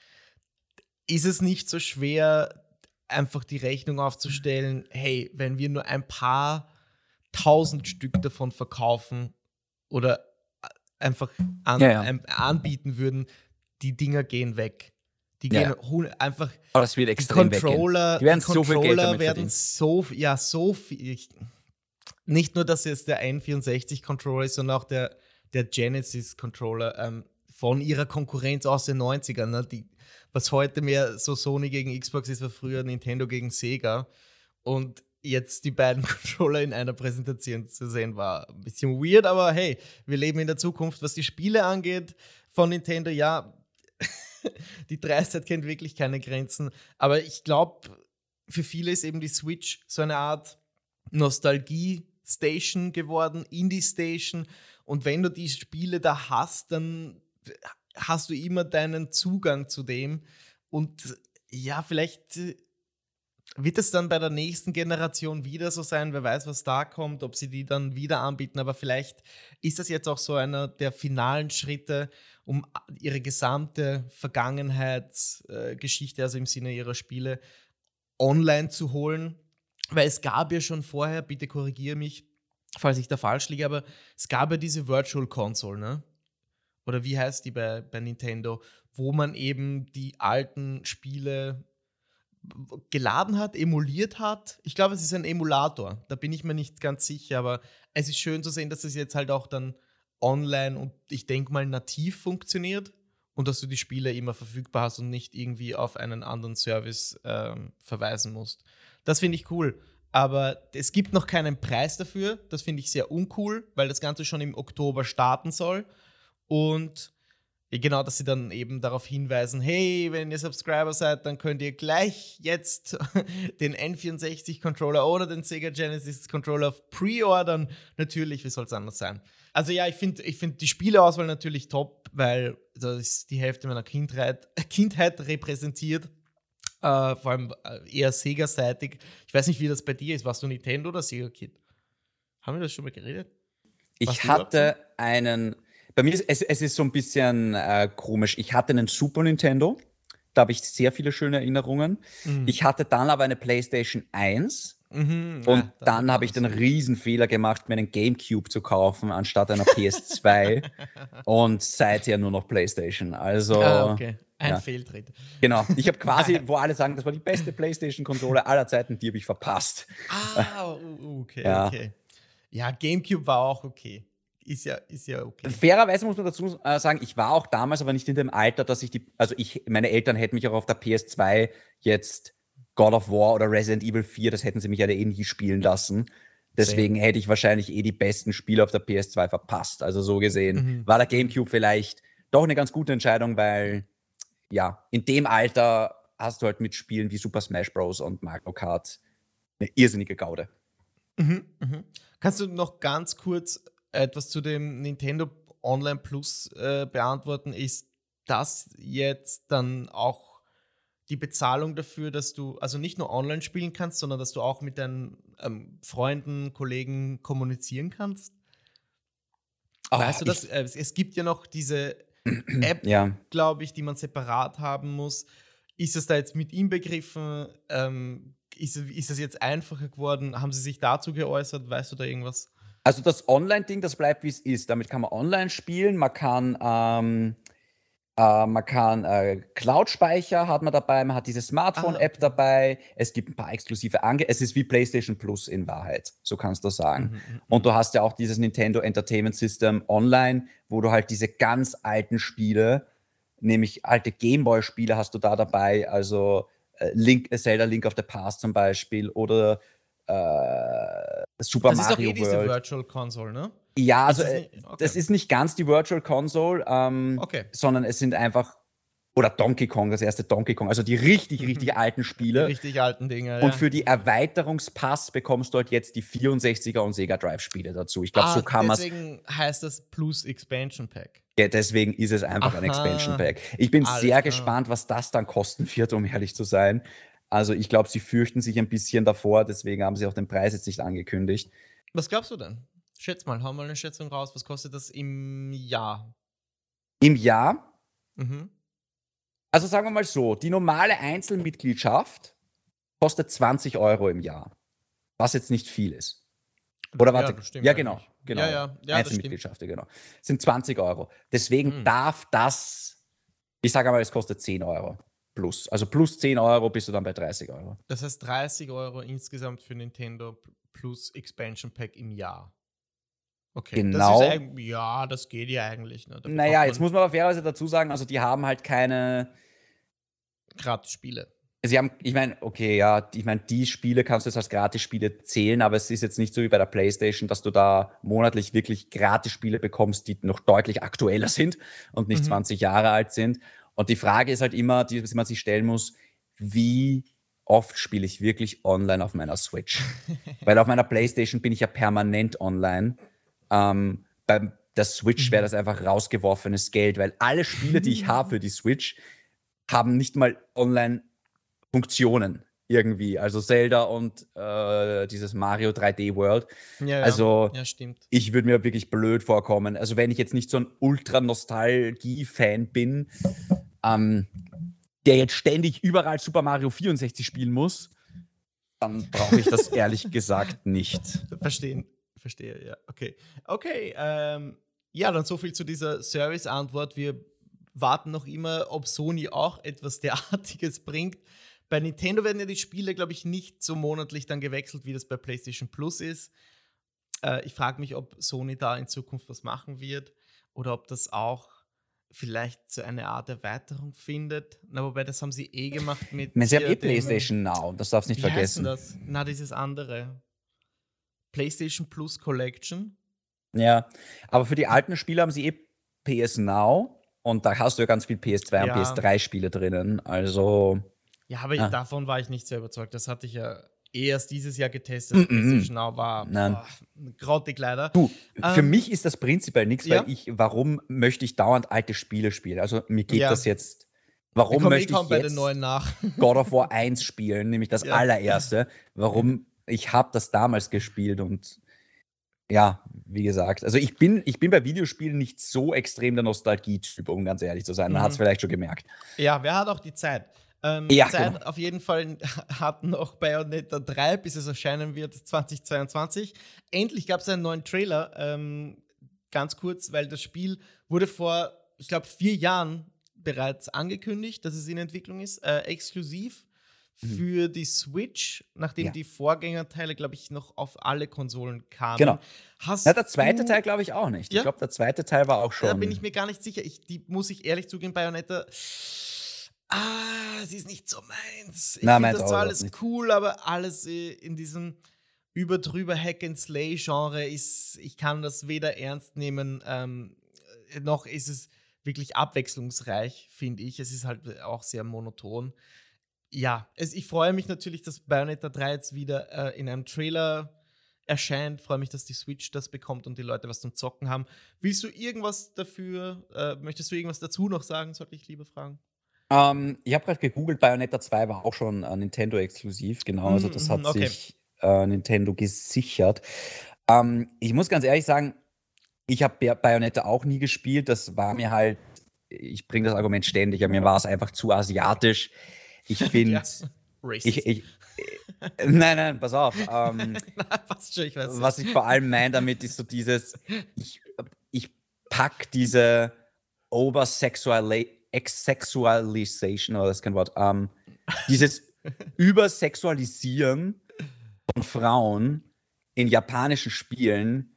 ist es nicht so schwer, einfach die Rechnung aufzustellen, hey, wenn wir nur ein paar tausend Stück davon verkaufen oder einfach an, ja, ja. An, anbieten würden, die Dinger gehen weg. Die gehen ja. einfach. Aber das wird extrem Controller, weggehen. Die werden so viel Geld damit werden so, ja, so viel. Nicht nur, dass es der N64-Controller ist, sondern auch der, der Genesis-Controller ähm, von ihrer Konkurrenz aus den 90ern. Ne? Die, was heute mehr so Sony gegen Xbox ist, war früher Nintendo gegen Sega. Und jetzt die beiden Controller in einer Präsentation zu sehen, war ein bisschen weird, aber hey, wir leben in der Zukunft. Was die Spiele angeht von Nintendo, ja, die Dreistheit kennt wirklich keine Grenzen. Aber ich glaube, für viele ist eben die Switch so eine Art Nostalgie-Station geworden, Indie-Station. Und wenn du die Spiele da hast, dann hast du immer deinen Zugang zu dem. Und ja, vielleicht äh, wird es dann bei der nächsten Generation wieder so sein. Wer weiß, was da kommt, ob sie die dann wieder anbieten. Aber vielleicht ist das jetzt auch so einer der finalen Schritte, um ihre gesamte Vergangenheitsgeschichte, äh, also im Sinne ihrer Spiele, online zu holen. Weil es gab ja schon vorher, bitte korrigiere mich, falls ich da falsch liege, aber es gab ja diese Virtual Console, ne? oder wie heißt die bei, bei Nintendo, wo man eben die alten Spiele geladen hat, emuliert hat. Ich glaube, es ist ein Emulator. Da bin ich mir nicht ganz sicher, aber es ist schön zu sehen, dass es jetzt halt auch dann online und ich denke mal nativ funktioniert und dass du die Spiele immer verfügbar hast und nicht irgendwie auf einen anderen Service ähm, verweisen musst. Das finde ich cool. Aber es gibt noch keinen Preis dafür. Das finde ich sehr uncool, weil das Ganze schon im Oktober starten soll. Und genau, dass sie dann eben darauf hinweisen, hey, wenn ihr Subscriber seid, dann könnt ihr gleich jetzt den N64-Controller oder den Sega Genesis-Controller pre-ordern. Natürlich, wie soll es anders sein? Also ja, ich finde ich find die Spieleauswahl natürlich top, weil das ist die Hälfte meiner Kindheit, Kindheit repräsentiert. Äh, vor allem äh, eher Sega-seitig. Ich weiß nicht, wie das bei dir ist. Warst du Nintendo oder Sega-Kid? Haben wir das schon mal geredet? Ich hatte einen bei mir ist es, es ist so ein bisschen äh, komisch. Ich hatte einen Super Nintendo, da habe ich sehr viele schöne Erinnerungen. Mhm. Ich hatte dann aber eine PlayStation 1. Mhm, und ja, dann habe ich den Riesenfehler gemacht, mir einen Gamecube zu kaufen, anstatt einer PS2. und seither nur noch PlayStation. Also. Ah, okay. Ein ja. Fehltritt. Genau. Ich habe quasi, wo alle sagen, das war die beste PlayStation-Konsole aller Zeiten, die habe ich verpasst. Ah, okay, ja. okay. Ja, Gamecube war auch okay ist ja, ist ja okay. Fairerweise muss man dazu äh, sagen, ich war auch damals aber nicht in dem Alter, dass ich die, also ich, meine Eltern hätten mich auch auf der PS2 jetzt God of War oder Resident Evil 4, das hätten sie mich ja eh nie spielen lassen. Deswegen Same. hätte ich wahrscheinlich eh die besten Spiele auf der PS2 verpasst. Also so gesehen mhm. war der GameCube vielleicht doch eine ganz gute Entscheidung, weil ja, in dem Alter hast du halt mit Spielen wie Super Smash Bros. und Mario Kart eine irrsinnige Gaude. Mhm, mhm. Kannst du noch ganz kurz etwas zu dem Nintendo Online Plus äh, beantworten, ist das jetzt dann auch die Bezahlung dafür, dass du also nicht nur online spielen kannst, sondern dass du auch mit deinen ähm, Freunden, Kollegen kommunizieren kannst? Oh, weißt du das? Äh, es gibt ja noch diese App, ja. glaube ich, die man separat haben muss. Ist es da jetzt mit inbegriffen? Ähm, ist, ist es jetzt einfacher geworden? Haben sie sich dazu geäußert? Weißt du da irgendwas? Also das Online-Ding, das bleibt wie es ist. Damit kann man online spielen, man kann, ähm, äh, man kann äh, Cloud-Speicher hat man dabei, man hat diese Ah, Smartphone-App okay. dabei, es gibt ein paar exklusive Ange es ist wie PlayStation Plus in Wahrheit, so kannst du sagen. Mhm, mhm, Und mhm. du hast ja auch dieses Nintendo Entertainment System online, wo du halt diese ganz alten Spiele, nämlich alte Gameboy-Spiele hast du da dabei, also äh, Link, äh, Zelda Link of the Past zum Beispiel oder äh, Super Das ist doch Mario eh diese World. Virtual Console, ne? Ja, Ist also das äh, nicht? das Okay. ist nicht ganz die Virtual Console, ähm, Okay. sondern es sind einfach, oder Donkey Kong, das erste Donkey Kong, also die richtig, richtig alten Die Spiele. richtig alten Dinge, Und ja. für die Erweiterungspass bekommst du halt jetzt die 64er und Sega Drive Spiele dazu. Ich glaube, ah, so kann man es. deswegen heißt das Plus Expansion Pack. Ja, deswegen ist es einfach ein Aha. Expansion Pack. Ich bin Alles sehr klar. gespannt, was das dann kosten wird, um ehrlich zu sein. Also ich glaube, sie fürchten sich ein bisschen davor, deswegen haben sie auch den Preis jetzt nicht angekündigt. Was glaubst du denn? Schätz mal, hau mal eine Schätzung raus. Was kostet das im Jahr? Im Jahr, Mhm. also sagen wir mal so, die normale Einzelmitgliedschaft kostet 20 Euro im Jahr, was jetzt nicht viel ist. Oder warte, Ja, das stimmt ja, genau, genau. Ja, ja, ja, das stimmt. Einzelmitgliedschaft, genau. Sind 20 Euro. Deswegen Mhm. darf das, ich sage mal, es kostet 10 Euro plus. Also plus 10 Euro bist du dann bei 30 Euro. Das heißt 30 Euro insgesamt für Nintendo Plus Expansion Pack im Jahr. Okay. Genau. Das ja, das geht ja eigentlich. Ne? Naja, jetzt muss man aber fairerweise dazu sagen, also die haben halt keine, gratis Spiele. sie haben, ich meine, okay, ja, ich meine, die Spiele kannst du jetzt als Gratis-Spiele zählen, aber es ist jetzt nicht so wie bei der Playstation, dass du da monatlich wirklich Gratis-Spiele bekommst, die noch deutlich aktueller sind und nicht Mhm. 20 Jahre alt sind. Und die Frage ist halt immer, die man sich stellen muss, wie oft spiele ich wirklich online auf meiner Switch? Weil auf meiner Playstation bin ich ja permanent online. Ähm, beim der Switch wäre Mhm. das einfach rausgeworfenes Geld, weil alle Spiele, die ich habe für die Switch, haben nicht mal online Funktionen irgendwie. Also Zelda und äh, dieses Mario 3D World. Ja, ja. Also ja, stimmt. ich würde mir wirklich blöd vorkommen. Also wenn ich jetzt nicht so ein Ultra-Nostalgie-Fan bin, ähm, der jetzt ständig überall Super Mario 64 spielen muss, dann brauche ich das ehrlich gesagt nicht. Verstehen. Verstehe, ja. Okay. Okay, ähm, ja, dann so viel zu dieser Service-Antwort. Wir warten noch immer, ob Sony auch etwas derartiges bringt. Bei Nintendo werden ja die Spiele, glaube ich, nicht so monatlich dann gewechselt, wie das bei PlayStation Plus ist. Äh, ich frage mich, ob Sony da in Zukunft was machen wird oder ob das auch vielleicht so eine Art Erweiterung findet. Na, wobei, das haben sie eh gemacht mit. Sie haben eh PlayStation Now, das darfst du nicht Wie vergessen. das? Na, dieses andere. PlayStation Plus Collection. Ja, aber für die alten Spiele haben sie eh PS Now und da hast du ja ganz viel PS2 Ja. und PS3-Spiele drinnen. Also, Ja, aber Ah. davon war ich nicht sehr überzeugt. Das hatte ich ja erst dieses Jahr getestet. Mm, mm, Now war Nein. boah, grottig leider. du, für Ähm, mich ist das prinzipiell nichts, ja. weil ich, warum möchte ich dauernd alte Spiele spielen? Also, mir geht Ja. das jetzt, warum kommen eh möchte ich bei den jetzt neuen nach. God of War 1 spielen, nämlich das Ja. allererste? Warum? Ich habe das damals gespielt und ja, wie gesagt, also ich bin, ich bin bei Videospielen nicht so extrem der Nostalgie-Typ, um ganz ehrlich zu sein. Man Mhm. hat es vielleicht schon gemerkt. Ja, wer hat auch die Zeit? Ähm, Ja, Zeit genau. auf jeden Fall hat noch Bayonetta 3, bis es erscheinen wird, 2022. Endlich gab es einen neuen Trailer. Ähm, ganz kurz, weil das Spiel wurde vor, ich glaube, vier Jahren bereits angekündigt, dass es in Entwicklung ist, äh, exklusiv Mhm. für die Switch, nachdem Ja. die Vorgängerteile, glaube ich, noch auf alle Konsolen kamen. Genau. Hast Ja, der zweite Teil glaube ich auch nicht. Ja? Ich glaube, der zweite Teil war auch schon. da bin ich mir gar nicht sicher. Ich, die muss ich ehrlich zugeben, Bayonetta. Ah, sie ist nicht so meins. Ich finde das zwar alles nicht. cool, aber alles äh, in diesem überdrüber Hack and Slay Genre ist, ich kann das weder ernst nehmen, ähm, äh, noch ist es wirklich abwechslungsreich, finde ich. Es ist halt auch sehr monoton. Ja, es, ich freue mich natürlich, dass Bayonetta 3 jetzt wieder äh, in einem Trailer erscheint. Freue mich, dass die Switch das bekommt und die Leute was zum Zocken haben. Willst du irgendwas dafür, äh, möchtest du irgendwas dazu noch sagen, sollte ich lieber fragen? Ähm, ich habe gerade gegoogelt, Bayonetta 2 war auch schon äh, Nintendo-exklusiv, genau. Also das hat okay. sich äh, Nintendo gesichert. Ähm, ich muss ganz ehrlich sagen, ich habe Bayonetta auch nie gespielt. Das war mir halt, ich bringe das Argument ständig, aber mir war es einfach zu asiatisch. Ich finde, Ja. Ich, ich, äh, nein, nein, pass auf. Ähm, Passt schon, ich weiß. was ich vor allem meine damit, ist so dieses, ich, ich pack diese Oversexualization, oder das ist kein Wort, ähm, dieses Übersexualisieren von Frauen in japanischen Spielen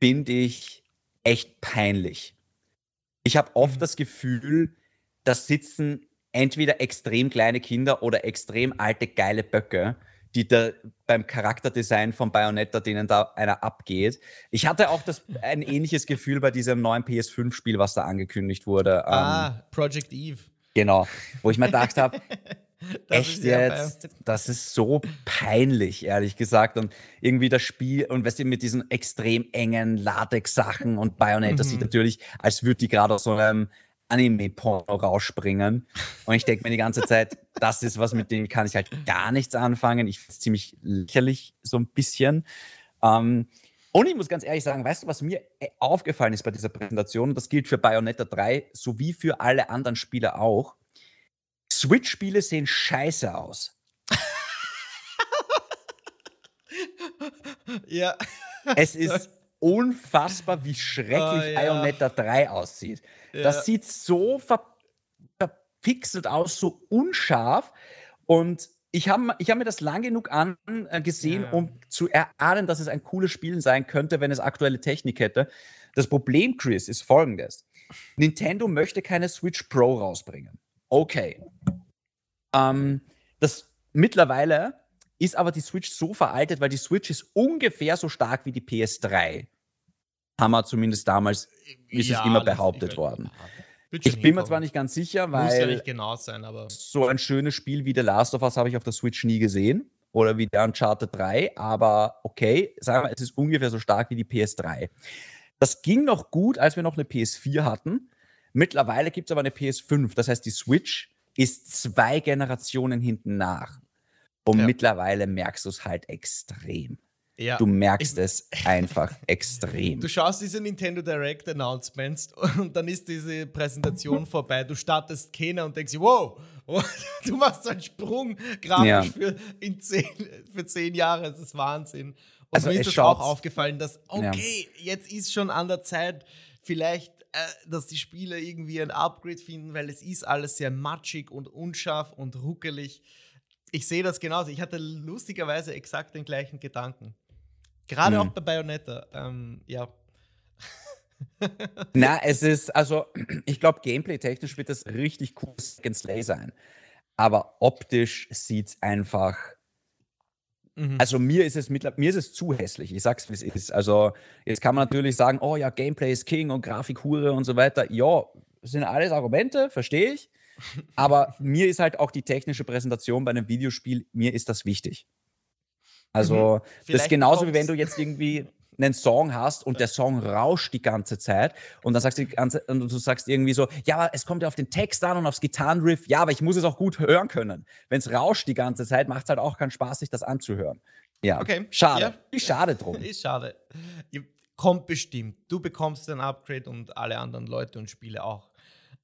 finde ich echt peinlich. Ich habe oft das Gefühl, da sitzen entweder extrem kleine Kinder oder extrem alte, geile Böcke, die da beim Charakterdesign von Bayonetta, denen da einer abgeht. Ich hatte auch das, ein ähnliches Gefühl bei diesem neuen PS5-Spiel, was da angekündigt wurde. ah, Ähm, Project Eve. genau, wo ich mir gedacht habe, echt jetzt, das ist so peinlich, ehrlich gesagt. Und irgendwie das Spiel, und weißt du, mit diesen extrem engen Latex-Sachen und Bayonetta Mhm. sieht natürlich, als würde die gerade aus so einem Anime-Porno rausspringen. Und ich denke mir die ganze Zeit, das ist was, mit dem kann ich halt gar nichts anfangen. Ich finde es ziemlich lächerlich, so ein bisschen. Ähm, und ich muss ganz ehrlich sagen, weißt du, was mir äh, aufgefallen ist bei dieser Präsentation? Und das gilt für Bayonetta 3 sowie für alle anderen Spiele auch. Switch-Spiele sehen scheiße aus. Ja. Es ist unfassbar, wie schrecklich Oh, ja. Bayonetta 3 aussieht. Das Ja. sieht so ver verpixelt aus, so unscharf. Und ich habe ich hab mir das lang genug angesehen, Ja. um zu erahnen, dass es ein cooles Spiel sein könnte, wenn es aktuelle Technik hätte. Das Problem, Chris, ist folgendes. Nintendo möchte keine Switch Pro rausbringen. Okay. Ähm, das mittlerweile ist aber die Switch so veraltet, weil die Switch ist ungefähr so stark wie die PS3. Wir zumindest damals, ist Ja, es immer behauptet ich- worden. Ich bin mir zwar nicht ganz sicher, Muss ja weil nicht genau sein, aber. so ein schönes Spiel wie The Last of Us habe ich auf der Switch nie gesehen. Oder wie der Uncharted 3, aber okay, sagen wir, es ist ungefähr so stark wie die PS3. Das ging noch gut, als wir noch eine PS4 hatten. Mittlerweile gibt es aber eine PS5. Das heißt, die Switch ist zwei Generationen hinten nach. Und Ja. mittlerweile merkst du es halt extrem. Ja. Du merkst es einfach extrem. Du schaust diese Nintendo Direct Announcements und dann ist diese Präsentation vorbei. Du startest Kena und denkst, wow, du machst einen Sprung grafisch Ja. für, in zehn, für zehn Jahre. Das ist Wahnsinn. Und Also mir es ist das auch aufgefallen, dass, okay, jetzt ist schon an der Zeit, vielleicht, äh, dass die Spieler irgendwie ein Upgrade finden, weil es ist alles sehr matschig und unscharf und ruckelig. Ich sehe das genauso. Ich hatte lustigerweise exakt den gleichen Gedanken. Gerade Mhm. auch bei Bayonetta. Ähm, ja. Na, es ist, also, ich glaube, gameplay-technisch wird das richtig cool Second Slay sein. Aber optisch sieht es einfach. Mhm. Also mir ist es mittler- mir ist es zu hässlich. Ich sag's, wie es ist. Also jetzt kann man natürlich sagen, oh ja, Gameplay ist King und Grafik Hure und so weiter. Ja, sind alles Argumente, verstehe ich. Aber mir ist halt auch die technische Präsentation bei einem Videospiel, mir ist das wichtig. Also, das ist genauso wie wenn du jetzt irgendwie einen Song hast und der Song rauscht die ganze Zeit und dann sagst du ganze und du sagst irgendwie so, ja, aber es kommt ja auf den Text an und aufs Gitarrenriff, ja, aber ich muss es auch gut hören können. Wenn es rauscht die ganze Zeit, macht es halt auch keinen Spaß, sich das anzuhören. Ja, Okay, schade. ja. Ist schade drum. Ist schade. Kommt bestimmt. Du bekommst ein Upgrade und alle anderen Leute und Spiele auch.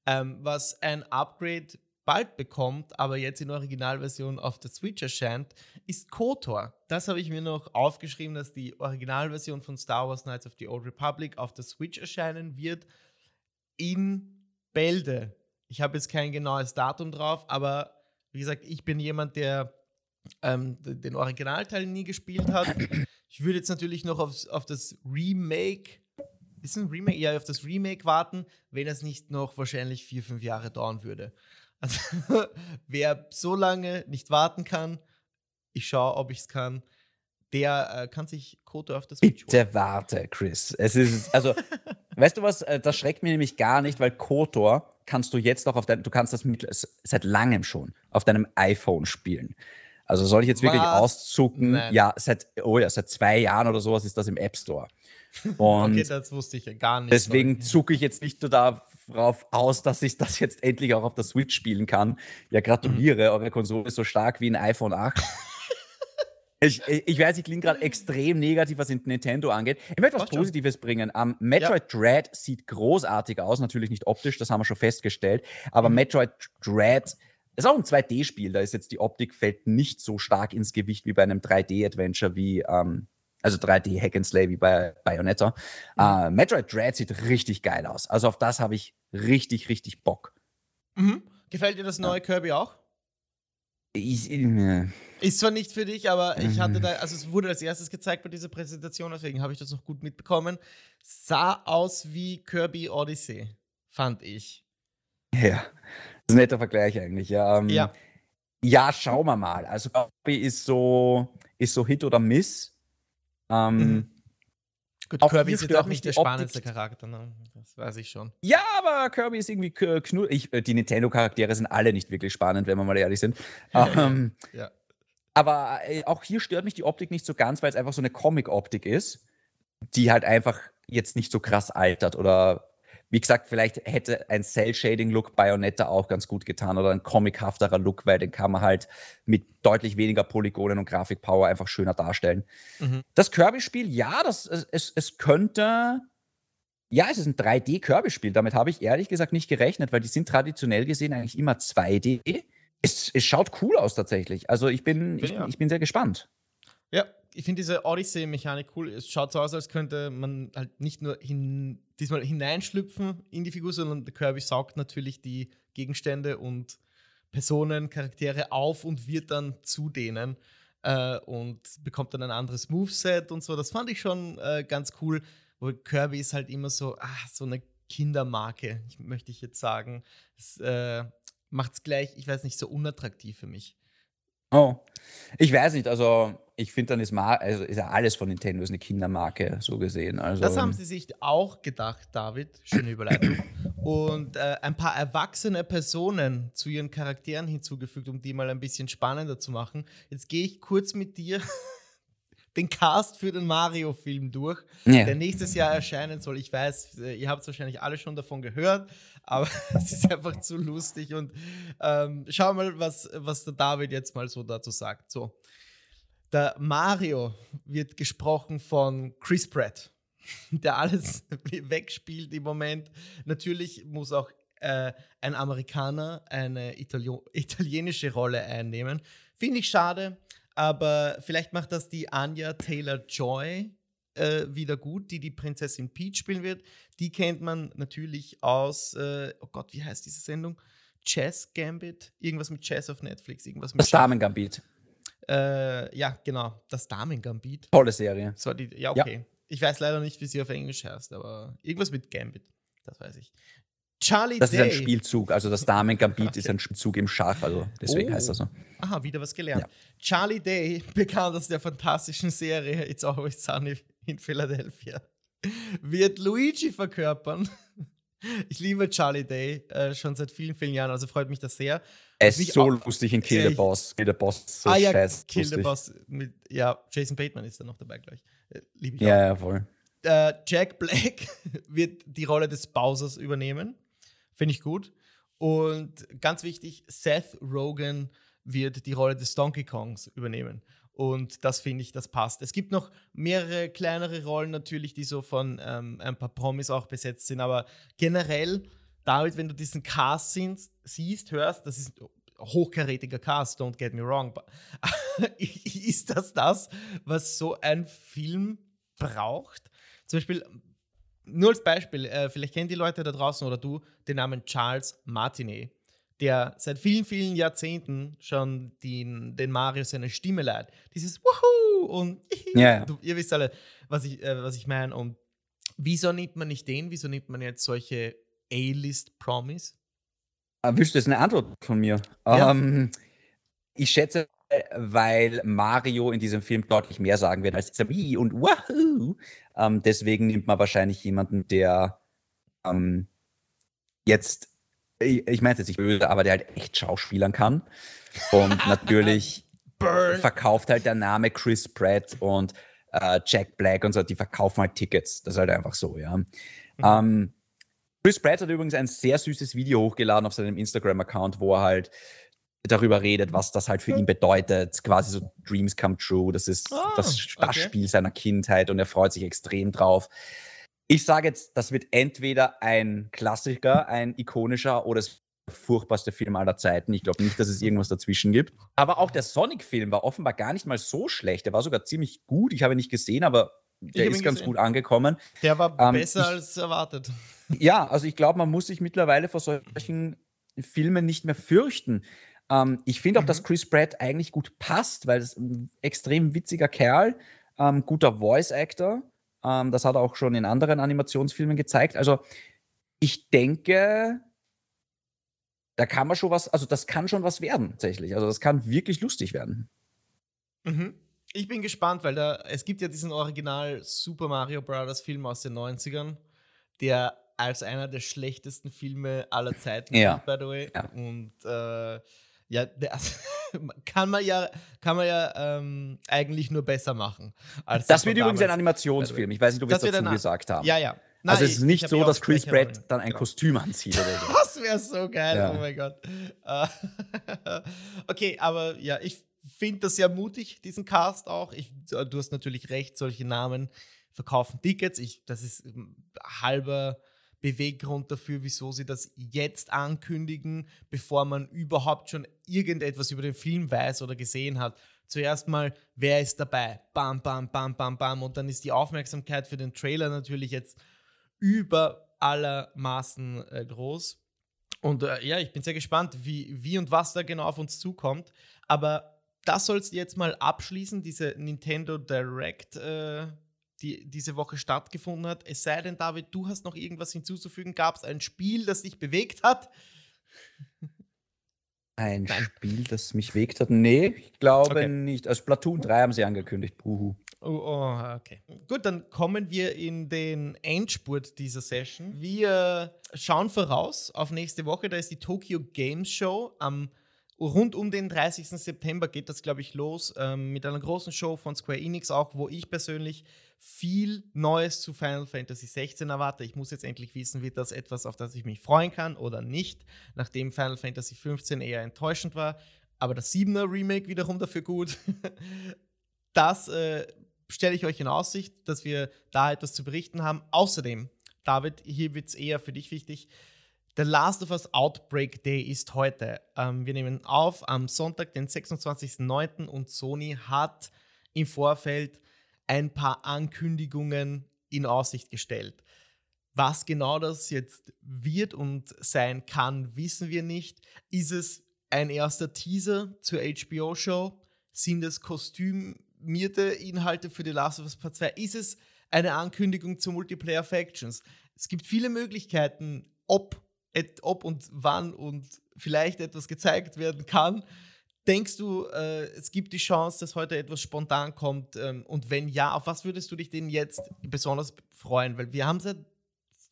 Ähm, was ein Upgrade bald bekommt, aber jetzt in Originalversion auf der Switch erscheint, ist KOTOR. Das habe ich mir noch aufgeschrieben, dass die Originalversion von Star Wars Knights of the Old Republic auf der Switch erscheinen wird in Bälde. Ich habe jetzt kein genaues Datum drauf, aber wie gesagt, ich bin jemand, der ähm, den Originalteil nie gespielt hat. Ich würde jetzt natürlich noch aufs, auf das Remake, ist ein Remake? Ja, auf das Remake warten, wenn es nicht noch wahrscheinlich vier, fünf Jahre dauern würde. Also, wer so lange nicht warten kann, ich schaue, ob ich es kann, der äh, kann sich Koto auf das Switch holen. Bitte warte, Chris. Es ist, also, weißt du was, äh, das schreckt mich nämlich gar nicht, weil KOTOR kannst du jetzt auch auf deinem, du kannst das mit, seit langem schon auf deinem iPhone spielen. Also soll ich jetzt wirklich Was? auszucken? Nein. Ja, seit, oh ja, seit zwei Jahren oder sowas ist das im App Store. Und Okay, das wusste ich ja gar nicht. deswegen zucke ich jetzt nicht nur darauf aus, dass ich das jetzt endlich auch auf der Switch spielen kann. Ja, gratuliere, Mhm. eure Konsole ist so stark wie ein iPhone 8. Ich, ich weiß, ich klinge gerade extrem negativ, was Nintendo angeht. Ich möchte was Passt schon. Positives bringen. Um, Metroid Dread sieht großartig aus, natürlich nicht optisch, das haben wir schon festgestellt. Aber Mhm. Metroid Dread ist auch ein 2D-Spiel, da ist jetzt die Optik fällt nicht so stark ins Gewicht wie bei einem 3D-Adventure wie, ähm, also 3D Hack and Slay wie bei Bayonetta. Mhm. Äh, Metroid Dread sieht richtig geil aus. Also auf das habe ich richtig, richtig Bock. Mhm. Gefällt dir das neue ja. Kirby auch? Ich, äh, ist zwar nicht für dich, aber ich hatte mhm. da, also es wurde als erstes gezeigt bei dieser Präsentation, deswegen habe ich das noch gut mitbekommen. Sah aus wie Kirby Odyssey, fand ich. Ja, das ist ein netter Vergleich eigentlich. Ja, ähm, ja. ja schauen wir mal. Also Kirby ist so, ist so Hit oder Miss. Ähm, mhm. Gut, Kirby ist jetzt auch nicht der spannendste Charakter, ne? das weiß ich schon. Ja, aber Kirby ist irgendwie knuddelig. Äh, die Nintendo-Charaktere sind alle nicht wirklich spannend, wenn wir mal ehrlich sind. ähm, ja. Aber äh, auch hier stört mich die Optik nicht so ganz, weil es einfach so eine Comic-Optik ist, die halt einfach jetzt nicht so krass altert oder wie gesagt, vielleicht hätte ein Cell-Shading-Look Bayonetta auch ganz gut getan oder ein comichafterer Look, weil den kann man halt mit deutlich weniger Polygonen und Grafikpower einfach schöner darstellen. Mhm. Das Kirby-Spiel, ja, das, es, es könnte. Ja, es ist ein 3D-Kirby-Spiel. Damit habe ich ehrlich gesagt nicht gerechnet, weil die sind traditionell gesehen eigentlich immer 2D. Es, es schaut cool aus tatsächlich. Also ich bin, ich, ja. ich bin sehr gespannt. Ja, ich finde diese Odyssey-Mechanik cool. Es schaut so aus, als könnte man halt nicht nur hin, diesmal hineinschlüpfen in die Figur, sondern der Kirby saugt natürlich die Gegenstände und Personen, Charaktere auf und wird dann zu denen äh, und bekommt dann ein anderes Moveset und so. Das fand ich schon äh, ganz cool. Wo Kirby ist halt immer so, ach, so eine Kindermarke, möchte ich jetzt sagen. Das äh, macht es gleich, ich weiß nicht, so unattraktiv für mich. Oh, ich weiß nicht, also ich finde, dann ist, Mar also ist ja alles von Nintendo ist eine Kindermarke, so gesehen. Also, das haben sie sich auch gedacht, David. Schöne Überleitung. Und äh, ein paar erwachsene Personen zu ihren Charakteren hinzugefügt, um die mal ein bisschen spannender zu machen. Jetzt gehe ich kurz mit dir den Cast für den Mario-Film durch, ja. der nächstes Jahr erscheinen soll. Ich weiß, äh, ihr habt wahrscheinlich alle schon davon gehört, aber es ist einfach zu lustig. Und ähm, schau mal, was, was der David jetzt mal so dazu sagt. So, der Mario wird gesprochen von Chris Pratt, der alles wegspielt im Moment. Natürlich muss auch äh, ein Amerikaner eine Italio italienische Rolle einnehmen. Finde ich schade. Aber vielleicht macht das die Anya Taylor Joy äh, wieder gut, die die Prinzessin Peach spielen wird. Die kennt man natürlich aus, äh, oh Gott, wie heißt diese Sendung? Chess Gambit? Irgendwas mit Chess auf Netflix. Irgendwas mit das Damen Gambit. Äh, ja, genau. Das Damen Gambit. Tolle Serie. So, die, ja, okay. Ja. Ich weiß leider nicht, wie sie auf Englisch heißt, aber irgendwas mit Gambit. Das weiß ich. Charlie das Day. ist ein Spielzug, also das Damen-Gambit okay. ist ein Spielzug im Schach, also deswegen oh. heißt das so. Aha, wieder was gelernt. Ja. Charlie Day, bekannt aus der fantastischen Serie It's Always Sunny in Philadelphia, wird Luigi verkörpern. Ich liebe Charlie Day äh, schon seit vielen, vielen Jahren, also freut mich das sehr. Er ist so lustig in Kill the Boss. Kill the Boss so ah, ja, Kill lustig. the Boss. Mit, ja, Jason Bateman ist da noch dabei, glaube ich. Äh, liebe ich ja, auch. ja, voll. Äh, Jack Black wird die Rolle des Bowsers übernehmen. Finde ich gut. Und ganz wichtig, Seth Rogen wird die Rolle des Donkey Kongs übernehmen. Und das finde ich, das passt. Es gibt noch mehrere kleinere Rollen natürlich, die so von ähm, ein paar Promis auch besetzt sind. Aber generell, David, wenn du diesen Cast siehst, hörst, das ist hochkarätiger Cast, don't get me wrong. ist das das, was so ein Film braucht? Zum Beispiel nur als Beispiel, äh, vielleicht kennen die Leute da draußen oder du den Namen Charles Martinet, der seit vielen, vielen Jahrzehnten schon den, den Mario seine Stimme leiht. Dieses Wuhu und yeah. du, ihr wisst alle, was ich, äh, was ich meine. Und wieso nimmt man nicht den? Wieso nimmt man jetzt solche A-List-Promis? Ah, willst du jetzt eine Antwort von mir? Ja. Ähm, ich schätze, weil Mario in diesem Film deutlich mehr sagen wird als Wii und Wahoo. Ähm, deswegen nimmt man wahrscheinlich jemanden, der ähm, jetzt, ich, ich meine es jetzt nicht böse, aber der halt echt schauspielern kann. Und natürlich verkauft halt der Name Chris Pratt und äh, Jack Black und so, die verkaufen halt Tickets. Das ist halt einfach so, ja. Mhm. Ähm, Chris Pratt hat übrigens ein sehr süßes Video hochgeladen auf seinem Instagram-Account, wo er halt darüber redet, was das halt für ihn bedeutet. Quasi so Dreams come true. Das ist oh, das Spaßspiel okay. seiner Kindheit und er freut sich extrem drauf. Ich sage jetzt, das wird entweder ein Klassiker, ein ikonischer oder es furchtbarste Film aller Zeiten. Ich glaube nicht, dass es irgendwas dazwischen gibt. Aber auch der Sonic-Film war offenbar gar nicht mal so schlecht. Der war sogar ziemlich gut. Ich habe ihn nicht gesehen, aber der ist ganz gut angekommen. Der war ähm, besser ich, als erwartet. Ja, also ich glaube, man muss sich mittlerweile vor solchen Filmen nicht mehr fürchten. Ähm, ich finde auch, mhm. dass Chris Pratt eigentlich gut passt, weil es ein extrem witziger Kerl, ähm, guter Voice-Actor. Ähm, das hat er auch schon in anderen Animationsfilmen gezeigt. Also ich denke, da kann man schon was, also das kann schon was werden, tatsächlich. Also das kann wirklich lustig werden. Mhm. Ich bin gespannt, weil da, es gibt ja diesen Original Super Mario Bros. Film aus den 90ern, der als einer der schlechtesten Filme aller Zeiten ja. by the way. Ja. Und äh, ja, der, kann man ja, kann man ja ähm, eigentlich nur besser machen. das wird übrigens ein Animationsfilm. Ich weiß nicht, ob wir es dazu gesagt haben. Ja, ja. Nein, also es ist nicht so, dass Chris Pratt dann ein genau. Kostüm anzieht oder so. Das wäre so geil, ja. oh mein Gott. okay, aber ja, ich finde das sehr mutig, diesen Cast auch. Ich, du hast natürlich recht, solche Namen verkaufen Tickets. Ich, das ist ähm, halber Beweggrund dafür, wieso sie das jetzt ankündigen, bevor man überhaupt schon irgendetwas über den Film weiß oder gesehen hat. Zuerst mal, wer ist dabei? Bam, bam, bam, bam, bam. Und dann ist die Aufmerksamkeit für den Trailer natürlich jetzt über allermaßen äh, groß. Und äh, ja, ich bin sehr gespannt, wie, wie und was da genau auf uns zukommt. Aber das soll es jetzt mal abschließen, diese Nintendo Direct, äh, die diese Woche stattgefunden hat. Es sei denn, David, du hast noch irgendwas hinzuzufügen. Gab es ein Spiel, das dich bewegt hat? Ein Nein. Spiel, das mich bewegt hat? Nee, ich glaube okay. nicht. Also Splatoon 3 haben sie angekündigt. Buhu. Oh, oh, okay. Gut, dann kommen wir in den Endspurt dieser Session. Wir schauen voraus auf nächste Woche. Da ist die Tokyo Games Show. Am, rund um den 30. September geht das, glaube ich, los ähm, mit einer großen Show von Square Enix, auch wo ich persönlich viel Neues zu Final Fantasy 16 erwarte. Ich muss jetzt endlich wissen, wird das etwas, auf das ich mich freuen kann oder nicht, nachdem Final Fantasy 15 eher enttäuschend war. Aber das 7er Remake wiederum dafür gut. das äh, stelle ich euch in Aussicht, dass wir da etwas zu berichten haben. Außerdem, David, hier wird es eher für dich wichtig. The Last of Us Outbreak Day ist heute. Ähm, wir nehmen auf am Sonntag, den 26.09. und Sony hat im Vorfeld ein paar Ankündigungen in Aussicht gestellt. Was genau das jetzt wird und sein kann, wissen wir nicht. Ist es ein erster Teaser zur HBO-Show? Sind es Kostüm animierte Inhalte für The Last of Us Part 2? Ist es eine Ankündigung zu Multiplayer Factions? Es gibt viele Möglichkeiten, ob, ob und wann und vielleicht etwas gezeigt werden kann. Denkst du, äh, es gibt die Chance, dass heute etwas spontan kommt? Ähm, und wenn ja, auf was würdest du dich denn jetzt besonders freuen? Weil wir haben seit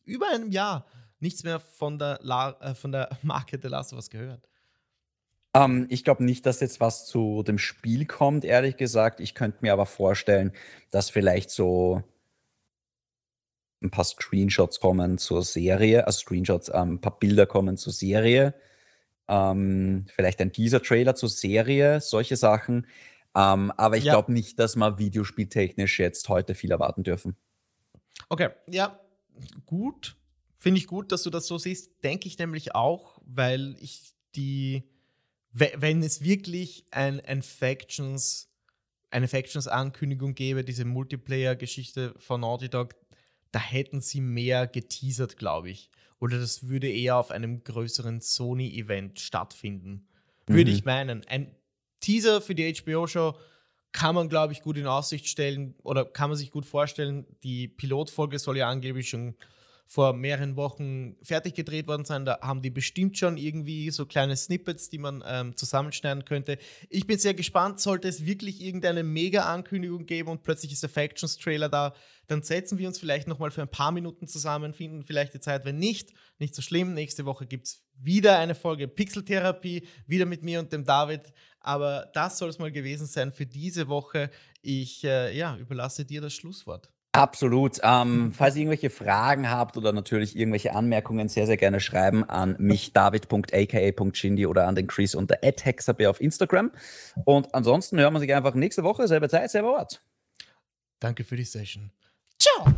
über einem Jahr nichts mehr von der, La äh, von der Marke The Last of Us gehört. Ähm, ich glaube nicht, dass jetzt was zu dem Spiel kommt, ehrlich gesagt. Ich könnte mir aber vorstellen, dass vielleicht so ein paar Screenshots kommen zur Serie, also Screenshots, ähm, ein paar Bilder kommen zur Serie. Ähm, vielleicht ein Teaser-Trailer zur Serie, solche Sachen. Ähm, aber ich ja. glaube nicht, dass wir videospieltechnisch jetzt heute viel erwarten dürfen. Okay, ja, gut. Finde ich gut, dass du das so siehst. Denke ich nämlich auch, weil ich die wenn es wirklich ein, ein Factions, eine Factions-Ankündigung gäbe, diese Multiplayer-Geschichte von Naughty Dog, da hätten sie mehr geteasert, glaube ich. Oder das würde eher auf einem größeren Sony-Event stattfinden. Mhm. Würde ich meinen. Ein Teaser für die HBO-Show kann man, glaube ich, gut in Aussicht stellen oder kann man sich gut vorstellen. Die Pilotfolge soll ja angeblich schon vor mehreren Wochen fertig gedreht worden sein. Da haben die bestimmt schon irgendwie so kleine Snippets, die man ähm, zusammenschneiden könnte. Ich bin sehr gespannt, sollte es wirklich irgendeine Mega-Ankündigung geben und plötzlich ist der Factions-Trailer da, dann setzen wir uns vielleicht nochmal für ein paar Minuten zusammen, finden vielleicht die Zeit. Wenn nicht, nicht so schlimm. Nächste Woche gibt es wieder eine Folge Pixeltherapie, wieder mit mir und dem David. Aber das soll es mal gewesen sein für diese Woche. Ich äh, ja, überlasse dir das Schlusswort. Absolut. Ähm, falls ihr irgendwelche Fragen habt oder natürlich irgendwelche Anmerkungen, sehr, sehr gerne schreiben an mich, david.aka.shindy oder an den Chris unter @hexabe auf Instagram. Und ansonsten hören wir sich einfach nächste Woche, selbe Zeit, selber Ort. Danke für die Session. Ciao!